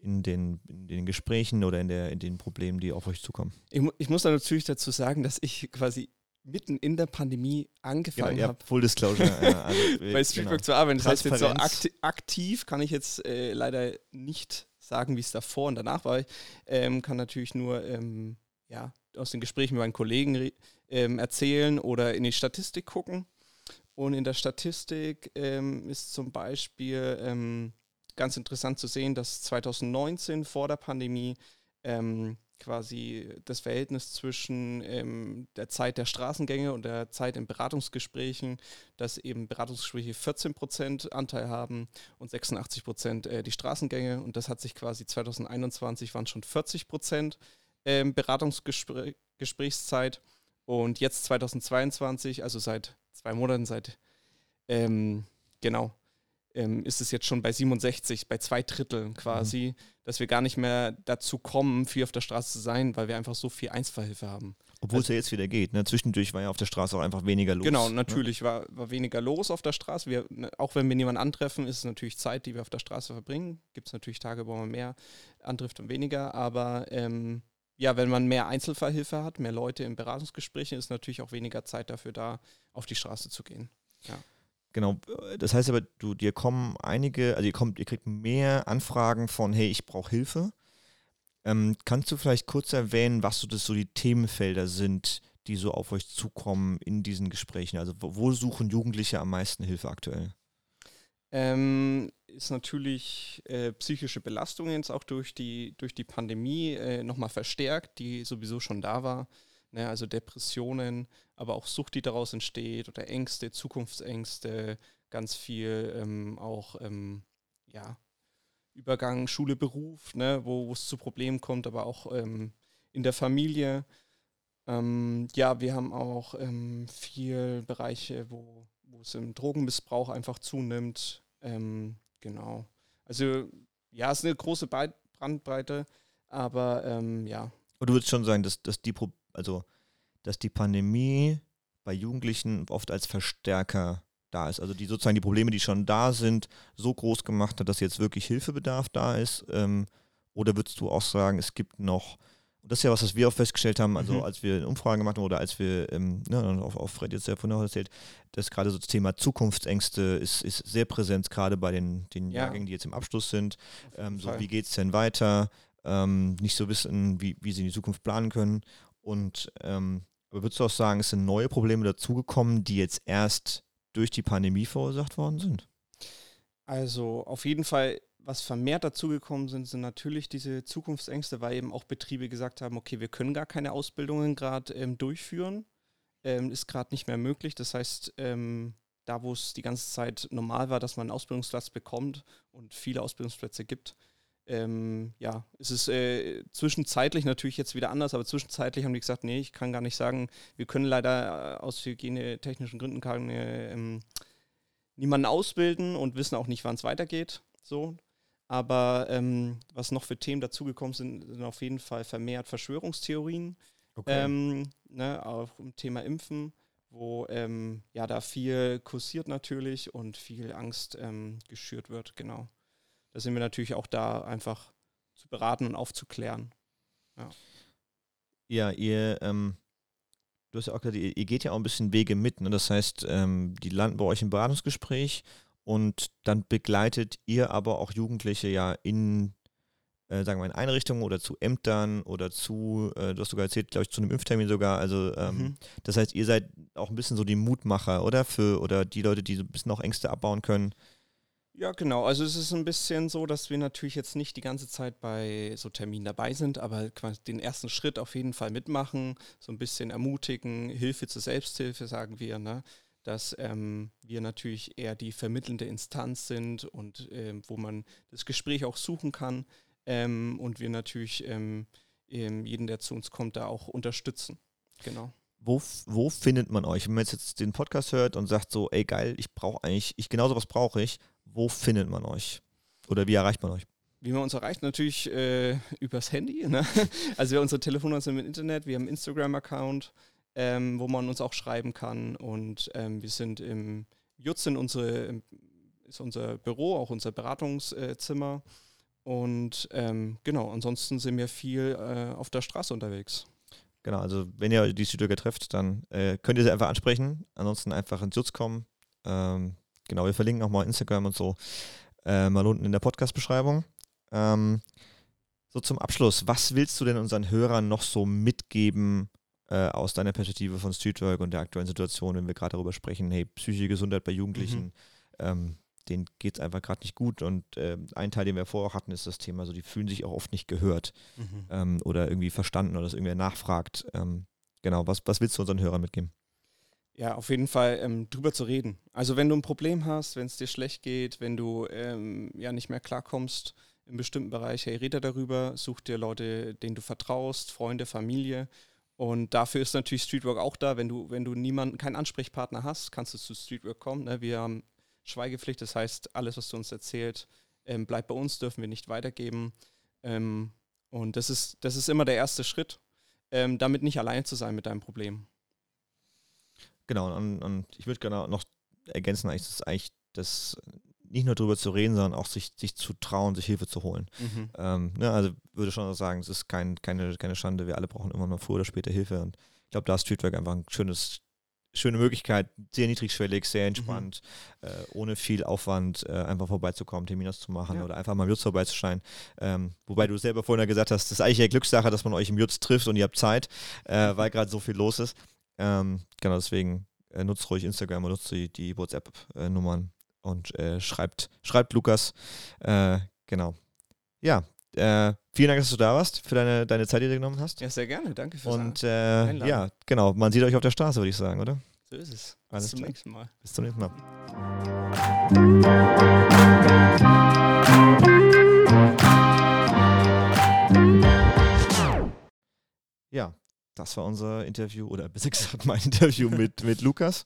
in den, in den Gesprächen oder in, der, in den Problemen, die auf euch zukommen? Ich, ich muss da natürlich dazu sagen, dass ich quasi mitten in der Pandemie angefangen genau, habe. Full Disclosure. ja, also, bei Streetwork genau. zu arbeiten. Das heißt, jetzt so akti aktiv kann ich jetzt äh, leider nicht sagen, wie es davor und danach war. Ich ähm, kann natürlich nur ähm, ja, aus den Gesprächen mit meinen Kollegen ähm, erzählen oder in die Statistik gucken. Und in der Statistik ähm, ist zum Beispiel ähm, ganz interessant zu sehen, dass 2019 vor der Pandemie ähm, quasi das Verhältnis zwischen ähm, der Zeit der Straßengänge und der Zeit in Beratungsgesprächen, dass eben Beratungsgespräche 14 Prozent Anteil haben und 86 Prozent äh, die Straßengänge. Und das hat sich quasi 2021 waren schon 40 Prozent ähm, Beratungsgesprächszeit. Und jetzt 2022, also seit zwei Monaten, seit ähm, genau, ähm, ist es jetzt schon bei 67, bei zwei Dritteln quasi, mhm. dass wir gar nicht mehr dazu kommen, viel auf der Straße zu sein, weil wir einfach so viel Einzelverhilfe haben. Obwohl also, es ja jetzt wieder geht. Ne? Zwischendurch war ja auf der Straße auch einfach weniger los. Genau, ne? natürlich ne? war, war weniger los auf der Straße. Wir, ne, auch wenn wir niemanden antreffen, ist es natürlich Zeit, die wir auf der Straße verbringen. Gibt es natürlich Tage, wo man mehr antrifft und weniger, aber ähm, ja, wenn man mehr Einzelfallhilfe hat, mehr Leute in Beratungsgesprächen, ist natürlich auch weniger Zeit dafür da, auf die Straße zu gehen. Ja. Genau, das heißt aber, du, dir kommen einige, also ihr kommt, ihr kriegt mehr Anfragen von, hey, ich brauche Hilfe. Ähm, kannst du vielleicht kurz erwähnen, was so das so die Themenfelder sind, die so auf euch zukommen in diesen Gesprächen? Also wo, wo suchen Jugendliche am meisten Hilfe aktuell? Ähm, ist natürlich äh, psychische Belastung jetzt auch durch die, durch die Pandemie äh, nochmal verstärkt, die sowieso schon da war. Ne, also Depressionen, aber auch Sucht, die daraus entsteht oder Ängste, Zukunftsängste, ganz viel ähm, auch ähm, ja, Übergang Schule, Beruf, ne, wo es zu Problemen kommt, aber auch ähm, in der Familie. Ähm, ja, wir haben auch ähm, viel Bereiche, wo wo es im Drogenmissbrauch einfach zunimmt. Ähm, genau. Also ja, es ist eine große Brandbreite, aber ähm, ja. Und du würdest schon sagen, dass, dass die also dass die Pandemie bei Jugendlichen oft als Verstärker da ist. Also die sozusagen die Probleme, die schon da sind, so groß gemacht hat, dass jetzt wirklich Hilfebedarf da ist. Ähm, oder würdest du auch sagen, es gibt noch und das ist ja was, was wir auch festgestellt haben, also mhm. als wir Umfragen gemacht haben oder als wir, ähm, ne, auf, auf Fred jetzt ja von erzählt, dass gerade so das Thema Zukunftsängste ist, ist sehr präsent, gerade bei den, den ja. Jahrgängen, die jetzt im Abschluss sind. Ähm, so, wie geht es denn weiter? Ähm, nicht so wissen, wie, wie sie in die Zukunft planen können. Und ähm, aber würdest du auch sagen, es sind neue Probleme dazugekommen, die jetzt erst durch die Pandemie verursacht worden sind? Also auf jeden Fall was vermehrt dazugekommen sind, sind natürlich diese Zukunftsängste, weil eben auch Betriebe gesagt haben, okay, wir können gar keine Ausbildungen gerade ähm, durchführen, ähm, ist gerade nicht mehr möglich. Das heißt, ähm, da wo es die ganze Zeit normal war, dass man einen Ausbildungsplatz bekommt und viele Ausbildungsplätze gibt, ähm, ja, es ist äh, zwischenzeitlich natürlich jetzt wieder anders, aber zwischenzeitlich haben die gesagt, nee, ich kann gar nicht sagen, wir können leider äh, aus hygienetechnischen Gründen keine, ähm, niemanden ausbilden und wissen auch nicht, wann es weitergeht. So, aber ähm, was noch für Themen dazugekommen sind, sind auf jeden Fall vermehrt Verschwörungstheorien. Okay. Ähm, ne, auch im Thema Impfen, wo ähm, ja da viel kursiert natürlich und viel Angst ähm, geschürt wird, genau. Da sind wir natürlich auch da einfach zu beraten und aufzuklären. Ja, ja ihr, ähm, du hast ja auch gesagt, ihr, ihr, geht ja auch ein bisschen Wege mit. Ne? Das heißt, ähm, die landen bei euch im Beratungsgespräch und dann begleitet ihr aber auch Jugendliche ja in, äh, sagen wir, in Einrichtungen oder zu Ämtern oder zu, äh, du hast sogar erzählt, glaube ich, zu einem Impftermin sogar. Also ähm, mhm. das heißt, ihr seid auch ein bisschen so die Mutmacher, oder? Für, oder die Leute, die so ein bisschen auch Ängste abbauen können. Ja, genau. Also es ist ein bisschen so, dass wir natürlich jetzt nicht die ganze Zeit bei so Terminen dabei sind, aber quasi den ersten Schritt auf jeden Fall mitmachen, so ein bisschen ermutigen, Hilfe zur Selbsthilfe, sagen wir, ne? Dass ähm, wir natürlich eher die vermittelnde Instanz sind und ähm, wo man das Gespräch auch suchen kann ähm, und wir natürlich ähm, jeden, der zu uns kommt, da auch unterstützen. Genau wo, wo findet man euch? Wenn man jetzt den Podcast hört und sagt so, ey geil, ich brauche eigentlich, ich genau sowas brauche ich, wo findet man euch? Oder wie erreicht man euch? Wie man uns erreicht, natürlich äh, übers Handy. Ne? Also wir unsere Telefonnummer sind im Internet, wir haben einen Instagram-Account, ähm, wo man uns auch schreiben kann. Und ähm, wir sind im Jutzen, unsere, ist unser Büro, auch unser Beratungszimmer. Und ähm, genau, ansonsten sind wir viel äh, auf der Straße unterwegs. Genau, also wenn ihr die Südbürger trefft, dann äh, könnt ihr sie einfach ansprechen. Ansonsten einfach ins Jutz kommen. Ähm, genau, wir verlinken auch mal Instagram und so äh, mal unten in der Podcast-Beschreibung. Ähm, so zum Abschluss, was willst du denn unseren Hörern noch so mitgeben äh, aus deiner Perspektive von Streetwork und der aktuellen Situation, wenn wir gerade darüber sprechen, hey, psychische Gesundheit bei Jugendlichen, mhm. ähm, denen geht es einfach gerade nicht gut. Und äh, ein Teil, den wir vorher auch hatten, ist das Thema, so die fühlen sich auch oft nicht gehört mhm. ähm, oder irgendwie verstanden oder dass irgendwer nachfragt. Ähm, genau, was, was willst du unseren Hörern mitgeben? Ja, auf jeden Fall ähm, drüber zu reden. Also wenn du ein Problem hast, wenn es dir schlecht geht, wenn du ähm, ja nicht mehr klarkommst in bestimmten Bereich, hey, rede darüber, such dir Leute, denen du vertraust, Freunde, Familie. Und dafür ist natürlich Streetwork auch da. Wenn du, wenn du niemanden, keinen Ansprechpartner hast, kannst du zu Streetwork kommen. Ne? Wir haben Schweigepflicht. Das heißt, alles, was du uns erzählt, ähm, bleibt bei uns, dürfen wir nicht weitergeben. Ähm, und das ist, das ist immer der erste Schritt, ähm, damit nicht allein zu sein mit deinem Problem. Genau, und, und ich würde gerne noch ergänzen, eigentlich, das eigentlich das nicht nur darüber zu reden, sondern auch sich, sich zu trauen, sich Hilfe zu holen. Mhm. Ähm, ne, also würde schon sagen, es ist kein, keine, keine Schande, wir alle brauchen immer mal früher oder später Hilfe. Und ich glaube, da ist Streetwork einfach ein schönes schöne Möglichkeit, sehr niedrigschwellig, sehr mhm. entspannt, mhm. äh, ohne viel Aufwand äh, einfach vorbeizukommen, Termin auszumachen ja. oder einfach mal im Jutz vorbeizuscheinen. Ähm, wobei du selber vorhin ja gesagt hast, das ist eigentlich eine Glückssache, dass man euch im Jutz trifft und ihr habt Zeit, äh, mhm. weil gerade so viel los ist. Ähm, genau, deswegen äh, nutzt ruhig Instagram und nutzt die, die WhatsApp-Nummern und äh, schreibt, schreibt Lukas. Äh, genau. Ja, äh, vielen Dank, dass du da warst, für deine, deine Zeit, die du genommen hast. Ja, sehr gerne. Danke fürs Und äh, ja, genau. Man sieht euch auf der Straße, würde ich sagen, oder? So ist es. Alles Bis zum klar. nächsten Mal. Bis zum nächsten Mal. Ja, das war unser Interview oder besser gesagt mein Interview mit, mit Lukas.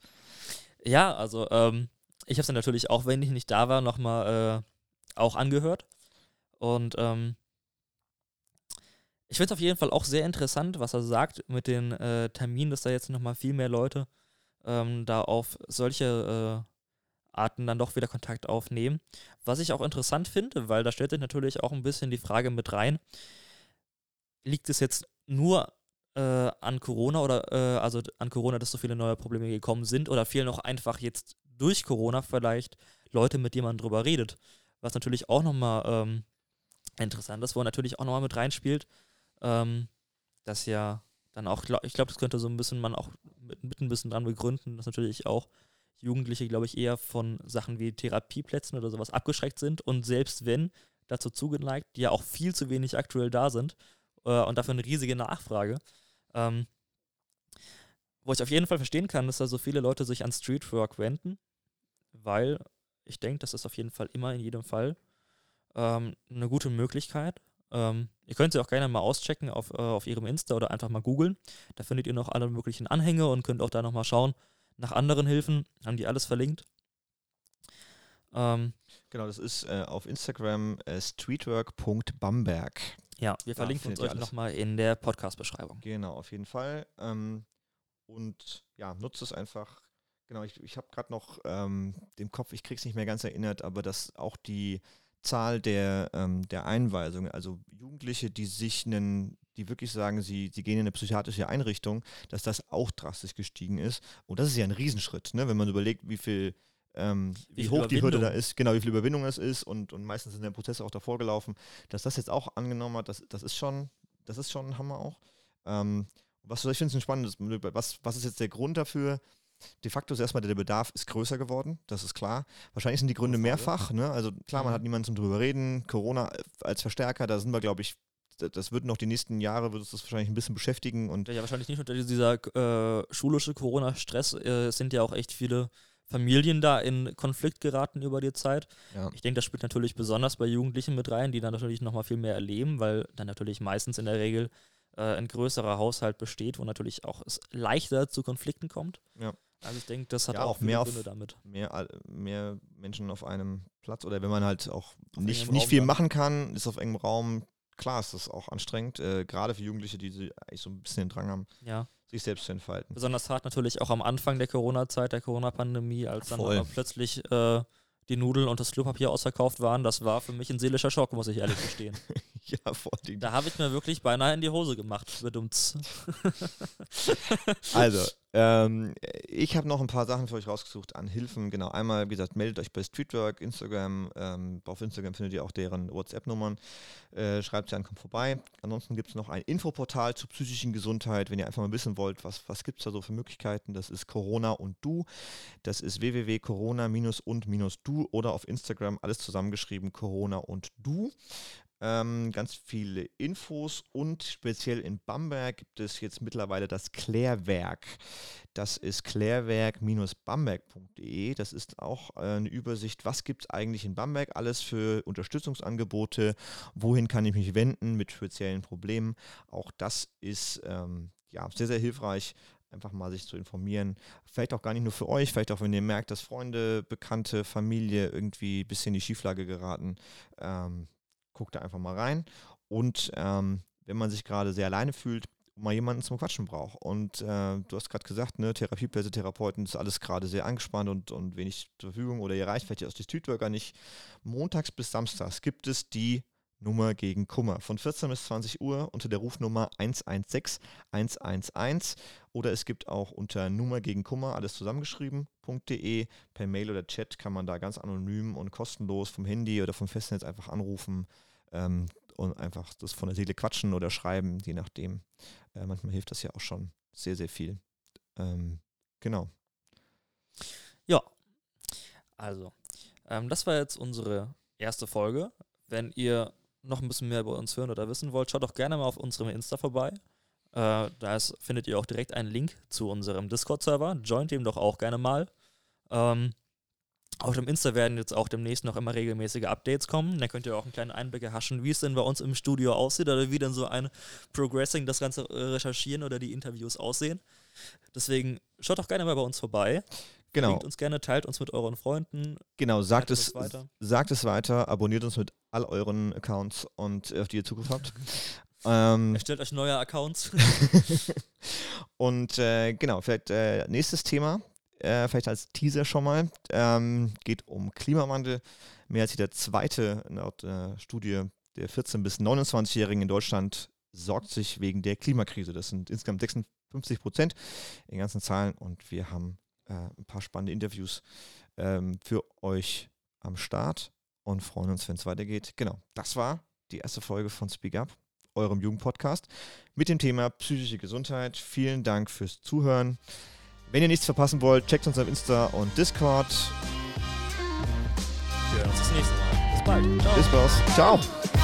Ja, also ähm, ich habe es natürlich auch, wenn ich nicht da war, nochmal äh, auch angehört. Und ähm, ich finde es auf jeden Fall auch sehr interessant, was er sagt mit den äh, Terminen, dass da jetzt nochmal viel mehr Leute ähm, da auf solche äh, Arten dann doch wieder Kontakt aufnehmen. Was ich auch interessant finde, weil da stellt sich natürlich auch ein bisschen die Frage mit rein, liegt es jetzt nur äh, an Corona oder äh, also an Corona, dass so viele neue Probleme gekommen sind oder fehlen auch einfach jetzt durch Corona vielleicht Leute, mit denen man drüber redet. Was natürlich auch nochmal ähm, interessant ist, wo natürlich auch nochmal mit reinspielt, ähm, dass ja dann auch, ich glaube, das könnte so ein bisschen man auch mit, mit ein bisschen dran begründen, dass natürlich auch Jugendliche, glaube ich, eher von Sachen wie Therapieplätzen oder sowas abgeschreckt sind und selbst wenn dazu zugeneigt, die ja auch viel zu wenig aktuell da sind äh, und dafür eine riesige Nachfrage, ähm, wo ich auf jeden Fall verstehen kann, dass da so viele Leute sich an Streetwork wenden, weil ich denke, das ist auf jeden Fall immer in jedem Fall ähm, eine gute Möglichkeit. Ähm, ihr könnt sie auch gerne mal auschecken auf, äh, auf ihrem Insta oder einfach mal googeln. Da findet ihr noch alle möglichen Anhänge und könnt auch da nochmal schauen nach anderen Hilfen. Haben die alles verlinkt. Ähm, genau, das ist äh, auf Instagram äh, streetwork.bamberg. Ja, wir verlinken uns euch nochmal in der Podcast-Beschreibung. Genau, auf jeden Fall. Ähm, und ja, nutzt es einfach. Genau, ich, ich habe gerade noch ähm, den Kopf, ich kriege es nicht mehr ganz erinnert, aber dass auch die Zahl der, ähm, der Einweisungen, also Jugendliche, die sich einen, die wirklich sagen, sie, sie gehen in eine psychiatrische Einrichtung, dass das auch drastisch gestiegen ist. Und das ist ja ein Riesenschritt, ne? wenn man überlegt, wie viel ähm, wie, wie hoch die Hürde da ist, genau, wie viel Überwindung es ist und, und meistens sind der Prozesse auch davor gelaufen, dass das jetzt auch angenommen hat, das, das ist schon, das ist schon ein Hammer auch. Ähm, was ich finde es ein spannendes, was, was ist jetzt der Grund dafür? De facto ist erstmal der Bedarf ist größer geworden, das ist klar. Wahrscheinlich sind die Gründe mehrfach. Ne? Also klar, man mhm. hat niemanden zum drüber reden. Corona als Verstärker, da sind wir, glaube ich, das wird noch die nächsten Jahre, wird uns das wahrscheinlich ein bisschen beschäftigen. Und ja, wahrscheinlich nicht unter dieser äh, schulische Corona-Stress. Äh, sind ja auch echt viele Familien da in Konflikt geraten über die Zeit. Ja. Ich denke, das spielt natürlich besonders bei Jugendlichen mit rein, die dann natürlich nochmal viel mehr erleben, weil dann natürlich meistens in der Regel äh, ein größerer Haushalt besteht, wo natürlich auch es leichter zu Konflikten kommt. Ja. Also ich denke, das hat ja, auch, mehr Gründe damit. Mehr, mehr Menschen auf einem Platz oder wenn man halt auch auf nicht, nicht viel dann. machen kann, ist auf engem Raum, klar ist das auch anstrengend, äh, gerade für Jugendliche, die eigentlich so ein bisschen den Drang haben, ja. sich selbst zu entfalten. Besonders hart natürlich auch am Anfang der Corona-Zeit, der Corona-Pandemie, als dann plötzlich äh, die Nudeln und das Klopapier ausverkauft waren. Das war für mich ein seelischer Schock, muss ich ehrlich gestehen. ja, vor allem. Da habe ich mir wirklich beinahe in die Hose gemacht, bedummt. also, ähm, ich habe noch ein paar Sachen für euch rausgesucht an Hilfen. Genau, einmal, wie gesagt, meldet euch bei Streetwork, Instagram. Ähm, auf Instagram findet ihr auch deren WhatsApp-Nummern. Äh, schreibt sie an, kommt vorbei. Ansonsten gibt es noch ein Infoportal zur psychischen Gesundheit. Wenn ihr einfach mal wissen wollt, was, was gibt es da so für Möglichkeiten, das ist Corona und Du. Das ist www.corona-und-du oder auf Instagram alles zusammengeschrieben, Corona und Du. Ähm, ganz viele Infos und speziell in Bamberg gibt es jetzt mittlerweile das Klärwerk. Das ist klärwerk-bamberg.de. Das ist auch äh, eine Übersicht, was gibt es eigentlich in Bamberg alles für Unterstützungsangebote, wohin kann ich mich wenden mit speziellen Problemen. Auch das ist ähm, ja, sehr, sehr hilfreich einfach mal sich zu informieren. Vielleicht auch gar nicht nur für euch, vielleicht auch, wenn ihr merkt, dass Freunde, Bekannte, Familie irgendwie ein bisschen in die Schieflage geraten. Ähm, guckt da einfach mal rein. Und ähm, wenn man sich gerade sehr alleine fühlt, mal jemanden zum Quatschen braucht. Und äh, du hast gerade gesagt, ne, Therapieplätze, Therapeuten, ist alles gerade sehr angespannt und, und wenig zur Verfügung oder ihr reicht vielleicht aus die Streetworker nicht. Montags bis Samstags gibt es die Nummer gegen Kummer von 14 bis 20 Uhr unter der Rufnummer 116 111 oder es gibt auch unter Nummer gegen Kummer alles zusammengeschrieben.de per Mail oder Chat kann man da ganz anonym und kostenlos vom Handy oder vom Festnetz einfach anrufen ähm, und einfach das von der Seele quatschen oder schreiben, je nachdem. Äh, manchmal hilft das ja auch schon sehr, sehr viel. Ähm, genau. Ja, also, ähm, das war jetzt unsere erste Folge. Wenn ihr noch ein bisschen mehr über uns hören oder wissen wollt, schaut doch gerne mal auf unserem Insta vorbei. Äh, da ist, findet ihr auch direkt einen Link zu unserem Discord-Server. Joint dem doch auch gerne mal. Ähm, auf dem Insta werden jetzt auch demnächst noch immer regelmäßige Updates kommen. Da könnt ihr auch einen kleinen Einblick erhaschen, wie es denn bei uns im Studio aussieht oder wie denn so ein Progressing, das Ganze äh, recherchieren oder die Interviews aussehen. Deswegen schaut doch gerne mal bei uns vorbei. Genau. Linkt uns gerne, teilt uns mit euren Freunden. Genau, sagt es, weiter. sagt es weiter, abonniert uns mit all euren Accounts und auf die ihr Zugriff habt. ähm, Erstellt euch neue Accounts. und äh, genau, vielleicht äh, nächstes Thema, äh, vielleicht als Teaser schon mal, ähm, geht um Klimawandel. Mehr als jeder zweite laut äh, Studie der 14- bis 29-Jährigen in Deutschland sorgt sich wegen der Klimakrise. Das sind insgesamt 56 Prozent in ganzen Zahlen und wir haben äh, ein paar spannende Interviews ähm, für euch am Start und freuen uns, wenn es weitergeht. Genau, das war die erste Folge von Speak Up, eurem Jugendpodcast, mit dem Thema psychische Gesundheit. Vielen Dank fürs Zuhören. Wenn ihr nichts verpassen wollt, checkt uns auf Insta und Discord. Wir hören uns das nächste Mal. Bis bald. Ciao. Bis bald. Ciao.